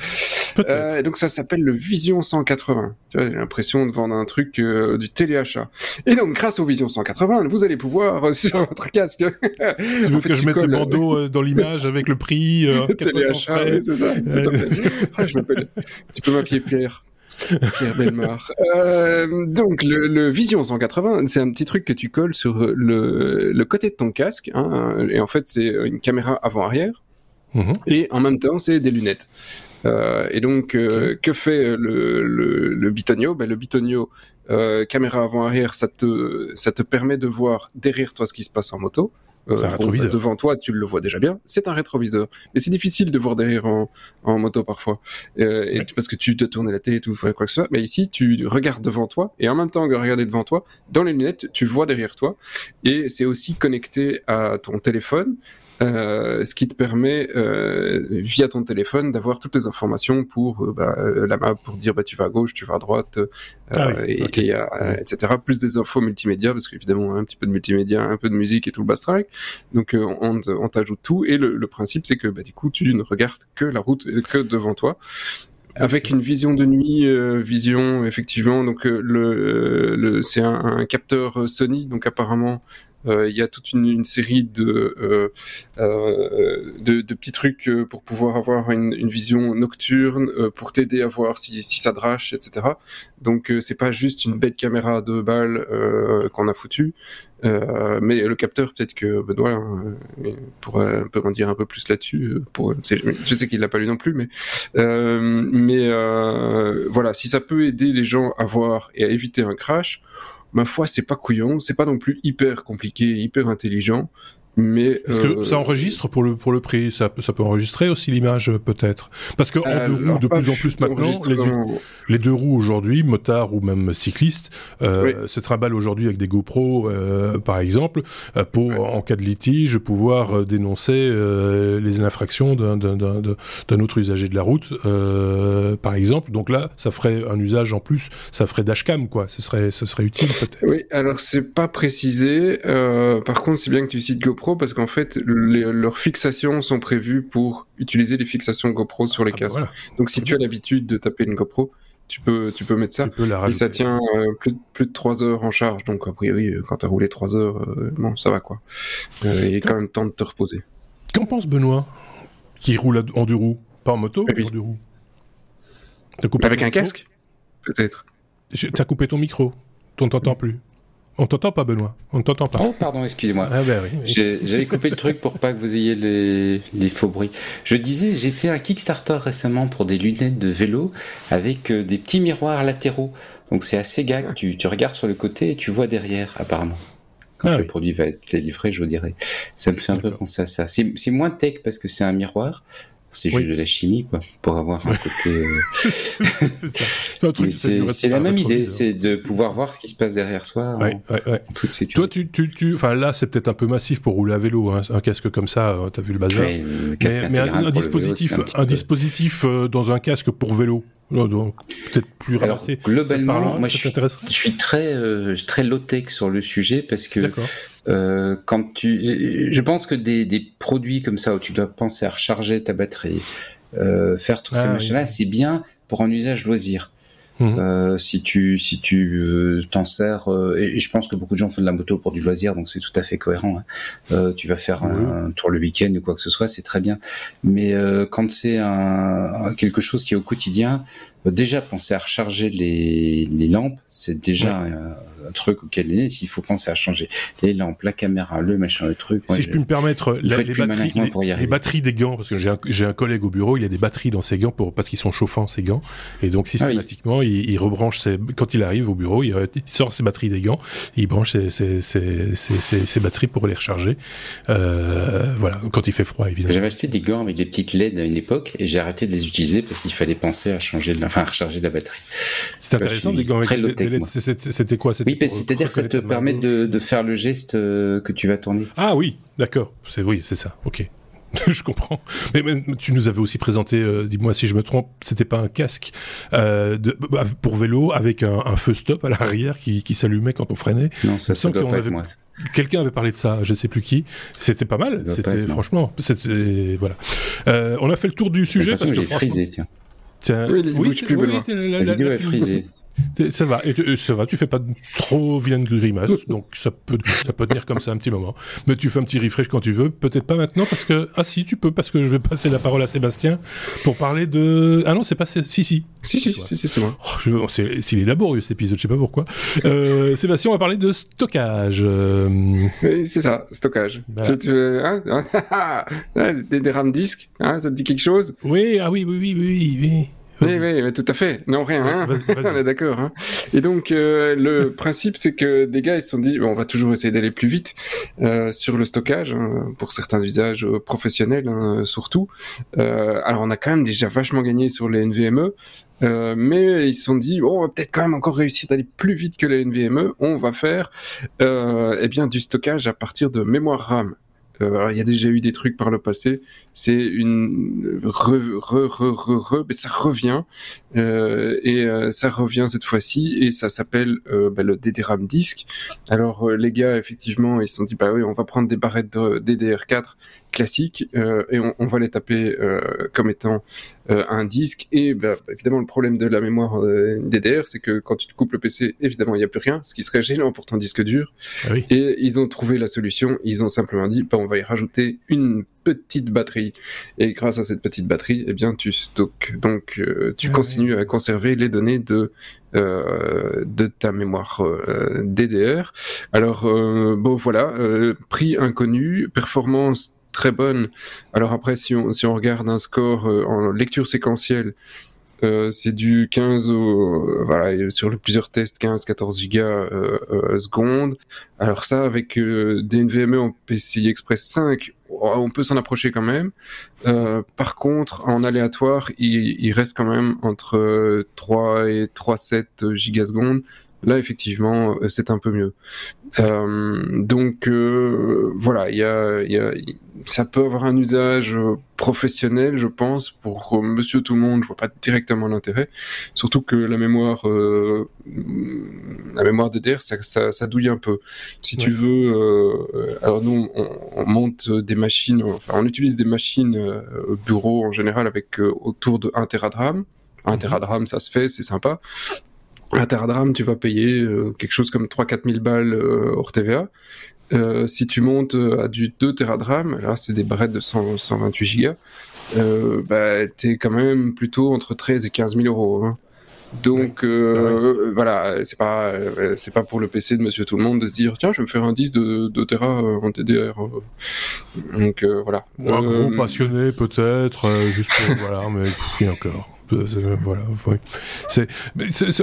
Euh, et donc ça s'appelle le Vision 180. Tu vois, j'ai l'impression de vendre un truc du téléachat. Et donc grâce au Vision 180, vous allez pouvoir sur votre casque. tu veux que je mette le bandeau dans l'image avec le prix téléachat, oui, c'est ça. ah, je tu peux m'appeler Pierre. Pierre Belmar. Euh, donc, le, Vision 180, c'est un petit truc que tu colles sur le, côté de ton casque. Hein, et en fait, c'est une caméra avant-arrière. Mhm. Et en même temps, c'est des lunettes. Euh, et donc, euh, que fait le, le, Bitonio? Ben, Le Bitonio, caméra avant-arrière, ça te, ça te permet de voir derrière toi ce qui se passe en moto. Euh, bah, devant toi, tu le vois déjà bien. C'est un rétroviseur, mais c'est difficile de voir derrière en, en moto parfois, euh, et parce que tu te tournes la tête ou quoi que ce soit. Mais ici, tu regardes devant toi, et en même temps que regarder devant toi, dans les lunettes, tu vois derrière toi, et c'est aussi connecté à ton téléphone. Euh, ce qui te permet euh, via ton téléphone d'avoir toutes les informations pour euh, bah, la map, pour dire bah tu vas à gauche, tu vas à droite, ah et, etc. Plus des infos multimédia parce qu'évidemment un petit peu de multimédia, un peu de musique et tout le bastrac. Donc on, on t'ajoute tout et le, principe c'est que bah, du coup tu ne regardes que la route que devant toi avec une vision de nuit, vision effectivement. Donc le, le c'est un, un, capteur Sony, donc apparemment il y a toute une, série de, euh, euh, de, de, petits trucs pour pouvoir avoir une, une vision nocturne, pour t'aider à voir si, si ça drache, etc. Donc c'est pas juste une bête caméra de balles qu'on a foutu, euh, mais le capteur, peut-être que Benoît hein, pourrait un peu en dire un peu plus là-dessus. Je sais qu'il l'a pas lu non plus, mais euh, mais euh, voilà, si ça peut aider les gens à voir et à éviter un crash, ma foi, c'est pas couillon, c'est pas non plus hyper compliqué, hyper intelligent. Mais est-ce que ça euh, enregistre pour le pour le prix? Ça, ça peut enregistrer aussi l'image peut-être? Parce que en deux roues de plus en plus maintenant les, deux roues aujourd'hui motards ou même cyclistes euh, se trimballent aujourd'hui avec des GoPro euh, par exemple euh, pour en cas de litige pouvoir dénoncer les infractions d'un autre usager de la route par exemple. Donc là ça ferait un usage en plus ça ferait dashcam quoi. Ce serait ce serait utile peut-être. Oui alors c'est pas précisé. Par contre c'est bien que tu cites GoPro parce qu'en fait, leurs fixations sont prévues pour utiliser les fixations GoPro sur les ah bah casques. Donc si tu as l'habitude de taper une GoPro, tu peux, tu peux mettre ça. et ça tient euh, plus, plus, de 3 heures en charge. Donc a priori, euh, quand tu as roulé 3 heures, euh, bon, ça va quoi. il est quand même temps de te reposer. Qu'en pense Benoît Qui roule en deux roues Pas en moto, mais en deux roues. Avec un casque? Peut-être. T'as coupé ton micro. On t'entend plus. On t'entend pas, Benoît. On ne t'entend pas. Oh, pardon, excusez-moi. Ah, ben J'avais coupé le truc pour pas que vous ayez les, faux bruits. Je disais, j'ai fait un Kickstarter récemment pour des lunettes de vélo avec euh, des petits miroirs latéraux. Donc c'est assez gag. Tu, regardes sur le côté et tu vois derrière, apparemment. Quand ah le produit va être délivré, je vous dirais. Ça me fait un peu penser à ça. C'est moins tech parce que c'est un miroir, c'est juste de la chimie, quoi, pour avoir un côté. Euh, c'est la même idée, c'est de pouvoir voir ce qui se passe derrière soi ouais, en, toute sécurité. Toi, tu, tu, tu, enfin là, c'est peut-être un peu massif pour rouler à vélo, hein, un casque comme ça. Euh, t'as vu le bazar. mais, un, dispositif, un, dispositif euh, dans un casque pour vélo. Donc peut-être plus ramassé. globalement, moi je suis, je suis, très très low tech sur le sujet parce que euh, quand tu, je pense que des, des, produits comme ça où tu dois penser à recharger ta batterie, euh, faire tous ces ah machins-là, c'est bien pour un usage loisir. Mhm. Euh, si tu si tu t'en sers euh, et, je pense que beaucoup de gens font de la moto pour du loisir donc c'est tout à fait cohérent hein. euh, tu vas faire un, tour le week-end ou quoi que ce soit c'est très bien mais euh, quand c'est un, quelque chose qui est au quotidien déjà penser à recharger les, les lampes c'est déjà un truc auquel il faut penser à changer les lampes, la caméra, le machin, le truc. si je, puis me permettre, les, batteries, les, batteries, des gants, parce que j'ai un, un, collègue au bureau, il a des batteries dans ses gants pour, parce qu'ils sont chauffants ces gants, et donc ah systématiquement il, il, rebranche ses, quand il arrive au bureau, il, sort ses batteries des gants, il branche ses, ses, ses batteries pour les recharger. Euh, voilà, quand il fait froid évidemment. J'avais acheté des gants avec des petites LED à une époque et j'ai arrêté de les utiliser parce qu'il fallait penser à changer, enfin à recharger la batterie. C'est intéressant des gants avec des LED. C'était quoi? C'est-à-dire que ça te permet de, faire le geste euh, que tu vas tourner. Ah oui, d'accord. C'est oui, c'est ça. Ok. je comprends. Mais, tu nous avais aussi présenté, euh, dis-moi si je me trompe, c'était pas un casque euh, de, bah, pour vélo avec un, feu stop à l'arrière qui, s'allumait quand on freinait? Non, ça, ça doit pas être moi. Quelqu'un avait parlé de ça, je sais plus qui. C'était pas mal. C'était franchement, c'était voilà. on a fait le tour du sujet parce que j'ai frisé, tiens. tiens. Oui, oui, plus la, vidéo est frisée. Ça va, et ça va, tu fais pas trop vilaine grimace, donc ça peut, ça peut tenir comme ça un petit moment. Mais tu fais un petit refresh quand tu veux, peut-être pas maintenant parce que, ah si, tu peux, parce que je vais passer la parole à Sébastien pour parler de, ah non, c'est pas, si, si. Si, si, si, c'est moi. Oh, c'est, il est laborieux cet épisode, je sais pas pourquoi. Euh, Sébastien, on va parler de stockage. Euh... C'est ça, stockage. Tu, tu, hein, hein, des, des RAM disques, hein, ça te dit quelque chose? Oui, ah oui, oui, oui, oui, oui. Oui, oui, tout à fait. Non, rien. Hein on est d'accord. Hein et donc, euh, le principe, c'est que des gars, ils se sont dit, bon, on va toujours essayer d'aller plus vite euh, sur le stockage, hein, pour certains usages euh, professionnels, hein, surtout. Euh, alors, on a quand même déjà vachement gagné sur les NVMe. Euh, mais ils se sont dit, bon, on va peut-être quand même encore réussir d'aller plus vite que les NVMe. On va faire euh, eh bien, du stockage à partir de mémoire RAM. Euh, il y a déjà eu des trucs par le passé. C'est une re, re, re, re, mais ça revient euh, et euh, ça revient cette fois-ci et ça s'appelle bah, le DDRAM disque. Alors les gars, effectivement, ils se sont dit bah oui, on va prendre des barrettes de DDR4 classiques et on, va les taper comme étant un disque. Et bah, évidemment, le problème de la mémoire DDR, c'est que quand tu te coupes le PC, évidemment, il n'y a plus rien, ce qui serait gênant pour ton disque dur. Ah oui. Et ils ont trouvé la solution. Ils ont simplement dit bah, on va y rajouter une petite batterie. Et grâce à cette petite batterie, eh bien, tu stockes. Donc, euh, tu continues à conserver les données de euh, de ta mémoire euh, DDR. Alors, euh, bon, voilà, euh, prix inconnu, performance très bonne. Alors après, si on, si on regarde un score en lecture séquentielle, euh, c'est du 15 au, voilà, sur plusieurs tests, 15-14 gigas euh, euh, secondes. Alors ça, avec des NVMe en PCI Express 5, on peut s'en approcher quand même. Euh, par contre, en aléatoire, il, il, reste quand même entre 3 et 3,7 gigasecondes. Là, effectivement, c'est un peu mieux. Euh, donc euh, voilà, il y a, y a, ça peut avoir un usage professionnel, je pense, pour Monsieur tout le monde. Je vois pas directement l'intérêt, surtout que la mémoire, euh, la mémoire DDR, ça, ça, ça, douille un peu. Si ouais. tu veux, euh, alors nous, on, on, monte des machines, enfin, on utilise des machines au bureau en général avec autour de 1 Tera de RAM. 1 Tera de RAM, ça se fait, c'est sympa. Un teradrame, tu vas payer euh, quelque chose comme 3-4 000 balles euh, hors TVA. Euh, si tu montes à du 2 teradrame, là c'est des barrettes de 100, 128 gigas, euh, bah, t'es quand même plutôt entre 13 et 15 000 euros. Hein. Donc oui. euh, ouais. voilà, c'est pas c'est pas pour le PC de Monsieur Tout le Monde de se dire tiens je vais me faire un 10 de, de Tera en DDR. Donc voilà. Ou un gros passionné peut-être, juste pour, voilà, mais encore. Euh, voilà. C'est,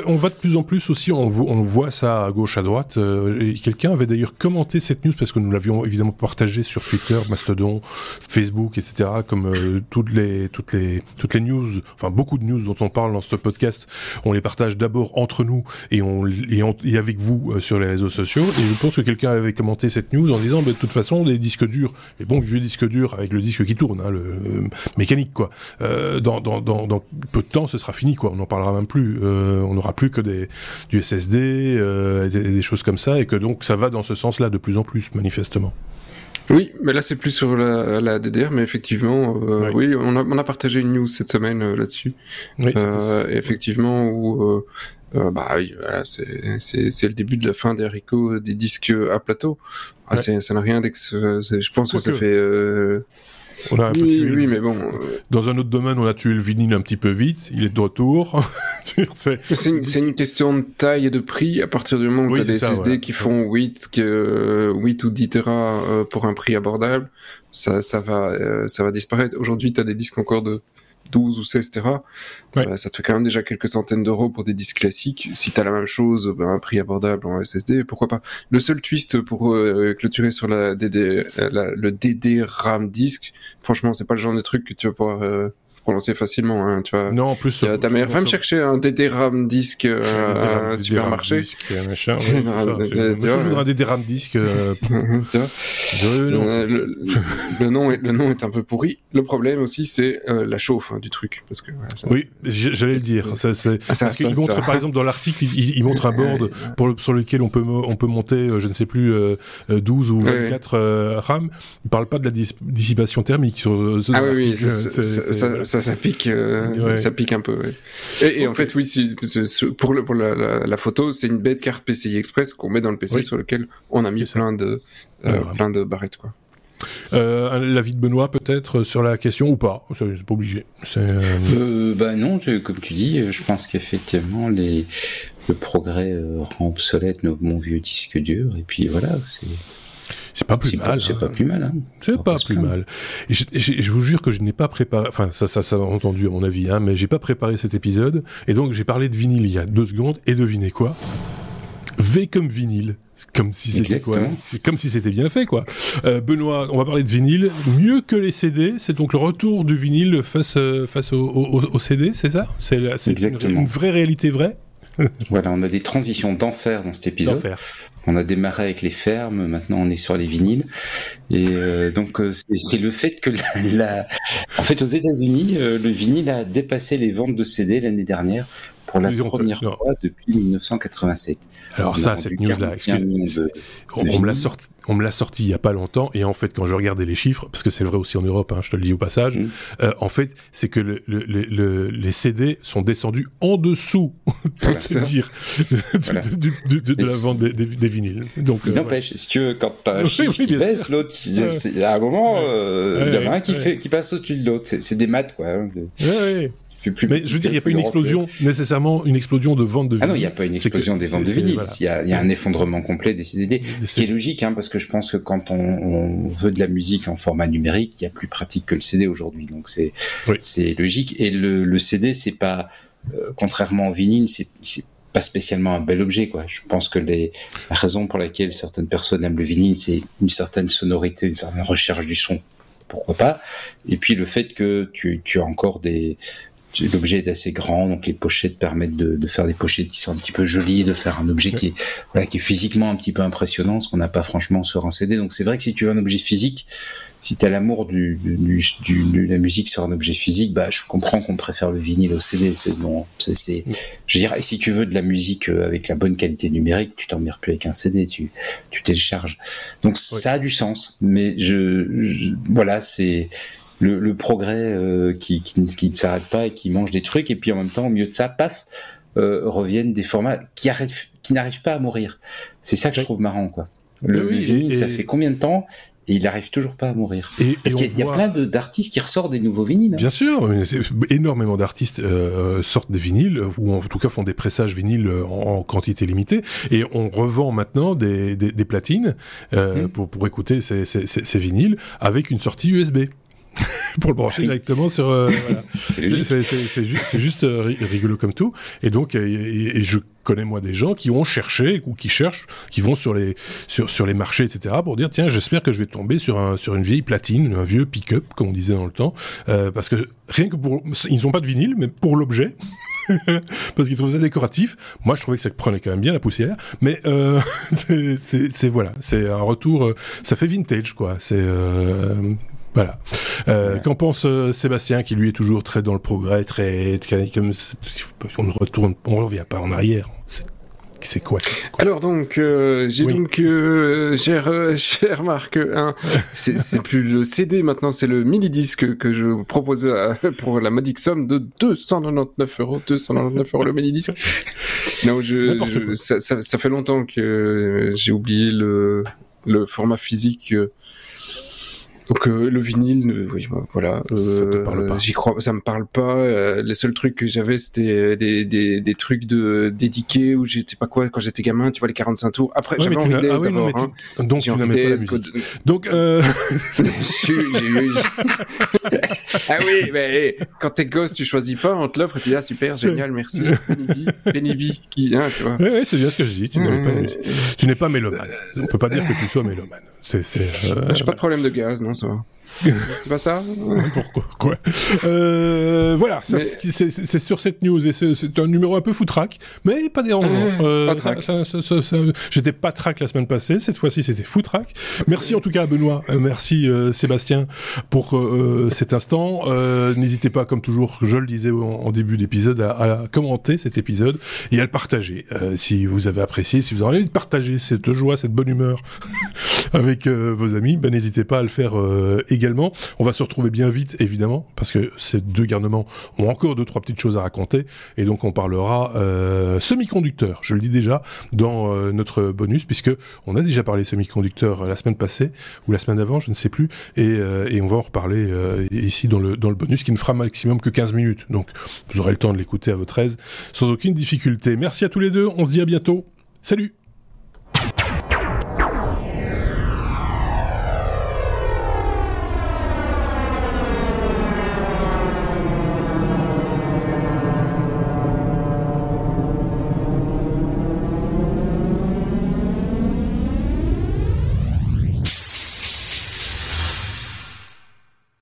on va de plus en plus aussi, on, voit ça à gauche, à droite. Euh, Quelqu'un avait d'ailleurs commenté cette news parce que nous l'avions évidemment partagé sur Twitter, Mastodon, Facebook, etc. Comme euh, toutes les toutes les toutes les news, enfin beaucoup de news dont on parle dans ce podcast, on les partage d'abord entre nous et on et, avec vous sur les réseaux sociaux. Et je pense que quelqu'un avait commenté cette news en disant, bah, de toute façon, les disques durs, les bons vieux disques durs avec le disque qui tourne, hein, le mécanique quoi, dans peu de temps, ce sera fini, quoi. On n'en parlera même plus. Euh, on n'aura plus que des, du SSD, euh, des, des, choses comme ça, et que donc ça va dans ce sens-là de plus en plus, manifestement. Oui, mais là c'est plus sur la, la, DDR, mais effectivement, euh, oui, oui on, a, on, a, partagé une news cette semaine euh, là-dessus. Oui, effectivement, où bah, voilà, c'est le début de la fin des haricots des disques à plateau. Ah, ouais. Ça n'a rien d'ex. Je pense que ça fait on a un oui, peu tué oui, mais bon. Dans un autre domaine, on a tué le vinyle un petit peu vite. Il est de retour. c'est une, une, question de taille et de prix. À partir du moment où oui, tu as des ça, SSD ouais. qui font 8, que, 8 ou 10 Tera pour un prix abordable, ça, ça, va, euh, ça va disparaître. Aujourd'hui, tu as des disques encore de 12 ou 16 Tera, ouais. euh, ça te fait quand même déjà quelques centaines d'euros pour des disques classiques. Si t'as la même chose, ben, un prix abordable en SSD, pourquoi pas. Le seul twist pour euh, clôturer sur la DD, la, le DD RAM disque, franchement, c'est pas le genre de truc que tu vas pouvoir euh, prononcer facilement, hein, tu vois. Non, en plus. Euh, ta mère va me chercher un DD-RAM disque euh, à un supermarché. Machin, un DD-RAM disque. Euh, le, le, nom est, le nom est un peu pourri. Le problème aussi, c'est euh, la chauffe hein, du truc. Parce que, oui, j'allais le dire. Ah, parce qu'il montre, par exemple, dans l'article, il, montre un board sur lequel on peut, on peut monter, je ne sais plus, 12 ou 24 RAM. Il parle pas de la dissipation thermique sur ah, oui, ça, ça, ça, pique, euh, ça pique un peu. Et, en fait, oui, pour, le, pour la, photo, c'est une bête carte PCI Express qu'on met dans le PC sur lequel on a mis plein de, euh, plein de barrettes, quoi. Euh, L'avis de Benoît peut-être sur la question ou pas? C'est pas obligé. Euh... bah non, comme tu dis, je pense qu'effectivement les... le progrès rend obsolète nos, mon vieux disque dur et puis voilà. C'est c'est pas plus mal. C'est pas plus mal. Hein. C'est pas, plus mal. Et je, vous jure que je n'ai pas préparé. Enfin, ça, ça, ça a entendu à mon avis, hein, mais j'ai pas préparé cet épisode. Et donc, j'ai parlé de vinyle il y a deux secondes. Et devinez quoi? V comme vinyle. Comme si c'était quoi? C'est comme si c'était bien fait quoi. Euh, Benoît, on va parler de vinyle. Mieux que les CD, c'est donc le retour du vinyle face euh, face au, au, CD, c'est ça? C'est une, une, vraie réalité vraie? voilà, on a des transitions d'enfer dans cet épisode. On a démarré avec les fermes, maintenant on est sur les vinyles. Et euh, donc euh, c'est le fait que en fait aux États-Unis, euh, le vinyle a dépassé les ventes de CD l'année dernière pour la première fois depuis 1987. Alors ça, cette news-là, on, me l'a sorti, on me l'a sorti il y a pas longtemps, et en fait, quand je regardais les chiffres, parce que c'est vrai aussi en Europe, hein, je te le dis au passage, mm. euh, en fait, c'est que le, le, les CD sont descendus en dessous, pour dire, de, la vente des, vinyles. Donc, il euh, n'empêche, si tu veux, quand tu as un chiffre qui baisse, l'autre, à un moment, euh, il y en a un qui, fait, qui passe au-dessus de l'autre. C'est des maths, quoi. Mais je veux dire, il n'y a pas une explosion, nécessairement une explosion de vente de vinyles. Ah non, il n'y a pas une explosion des ventes de vinyles. Il y, a, un effondrement complet des CDD. Ce qui est logique, hein, parce que je pense que quand on, veut de la musique en format numérique, il y a plus pratique que le CD aujourd'hui. Donc c'est c'est logique. Et le, le CD, c'est pas, euh, contrairement au vinyle, c'est pas spécialement un bel objet quoi. Je pense que les la raison pour laquelle certaines personnes aiment le vinyle, c'est une certaine sonorité, une certaine recherche du son pourquoi pas? Et puis le fait que tu, tu as encore des, l'objet est assez grand, donc les pochettes permettent de, de, faire des pochettes qui sont un petit peu jolies, de faire un objet qui est, voilà, qui est physiquement un petit peu impressionnant, ce qu'on n'a pas franchement sur un CD. Donc c'est vrai que si tu veux un objet physique, si tu as l'amour du, du, du, de la musique sur un objet physique, bah je comprends qu'on préfère le vinyle au CD. C'est bon, c'est, je veux dire, si tu veux de la musique euh, avec la bonne qualité numérique, tu t'emmires plus avec un CD, tu, tu télécharges. Donc ça a du sens, mais je, je voilà, c'est le, le progrès euh, qui, qui, qui, ne s'arrête pas et qui mange des trucs, et puis en même temps, au milieu de ça, paf, euh, reviennent des formats qui, arrivent, qui n'arrivent pas à mourir. C'est ça que je trouve marrant, quoi. Le, vinyle, ça fait combien de temps et il n'arrive toujours pas à mourir? Et, Parce qu'il y, a plein d'artistes qui ressortent des nouveaux vinyles. Hein. Bien sûr, énormément d'artistes euh, sortent des vinyles, ou en tout cas font des pressages vinyles en, quantité limitée, et on revend maintenant des, des, des platines euh, mmh. pour, pour écouter ces, ces, ces, vinyles avec une sortie USB. pour le brancher directement sur. Euh, c'est juste euh, rigolo comme tout. Et donc, euh, et, je connais moi des gens qui ont cherché ou qui cherchent, qui vont sur les sur sur les marchés, etc. pour dire tiens, j'espère que je vais tomber sur un sur une vieille platine, un vieux pick-up comme on disait dans le temps, parce que rien que pour ils n'ont pas de vinyle, mais pour l'objet. parce qu'ils trouvaient ça décoratif. Moi, je trouvais que ça prenait quand même bien la poussière, mais euh, c'est voilà, c'est un retour. ça fait vintage, quoi. C'est voilà. Euh, Qu'en pense euh, Sébastien, qui lui est toujours très dans le progrès, très, comme on ne retourne, on revient pas en arrière. C'est quoi, quoi, Alors donc, euh, j'ai donc, euh, cher, euh, cher Marc, hein, c'est plus le CD maintenant, c'est le mini disque que je vous propose pour la modique somme de 299 euros, 299 euros le mini disque. non, je, ça, ça, ça, fait longtemps que j'ai oublié le, le format physique donc euh, le vinyle, oui, bah, voilà. ça te parle pas. Euh, j'y crois, ça me parle pas. Euh, les seuls trucs que j'avais, c'était des, des, des, trucs de dédiqués où j'étais pas quoi quand j'étais gamin. Tu vois les 45 tours. Après, j'avais envie ah, oui, non, hein. Donc tu n'aimais pas la musique. Donc euh... ah oui, mais quand t'es gosse, tu choisis pas. On te l'offre et tu dis ah super, génial, merci. Penny qui, hein, tu vois. Oui, oui, c'est bien ce que je dis. Tu n'es pas, tu n'es pas mélomane. On peut pas dire que tu sois mélomane. C'est, euh, J'ai pas de problème de gaz, non, ça va. c'est pas ça Pourquoi quoi euh, Voilà, c'est sur cette news et c'est un numéro un peu foutraque, mais pas dérangeant. Mmh, euh, J'étais pas track la semaine passée, cette fois-ci c'était foutraque. Merci en tout cas Benoît, euh, merci euh, Sébastien pour cet instant. N'hésitez pas, comme toujours, je le disais en, début d'épisode, à, à, commenter cet épisode et à le partager si vous avez apprécié, si vous avez envie de partager cette joie, cette bonne humeur avec vos amis, ben n'hésitez pas à le faire également On va se retrouver bien vite, évidemment, parce que ces deux garnements ont encore deux, trois petites choses à raconter. Et donc, on parlera euh, semi-conducteurs, je le dis déjà, dans euh, notre bonus, puisque on a déjà parlé semi-conducteurs la semaine passée, ou la semaine d'avant, je ne sais plus. Et, et on va en reparler ici dans le, dans le bonus, qui ne fera maximum que 15 minutes. Donc, vous aurez le temps de l'écouter à votre aise, sans aucune difficulté. Merci à tous les deux. On se dit à bientôt. Salut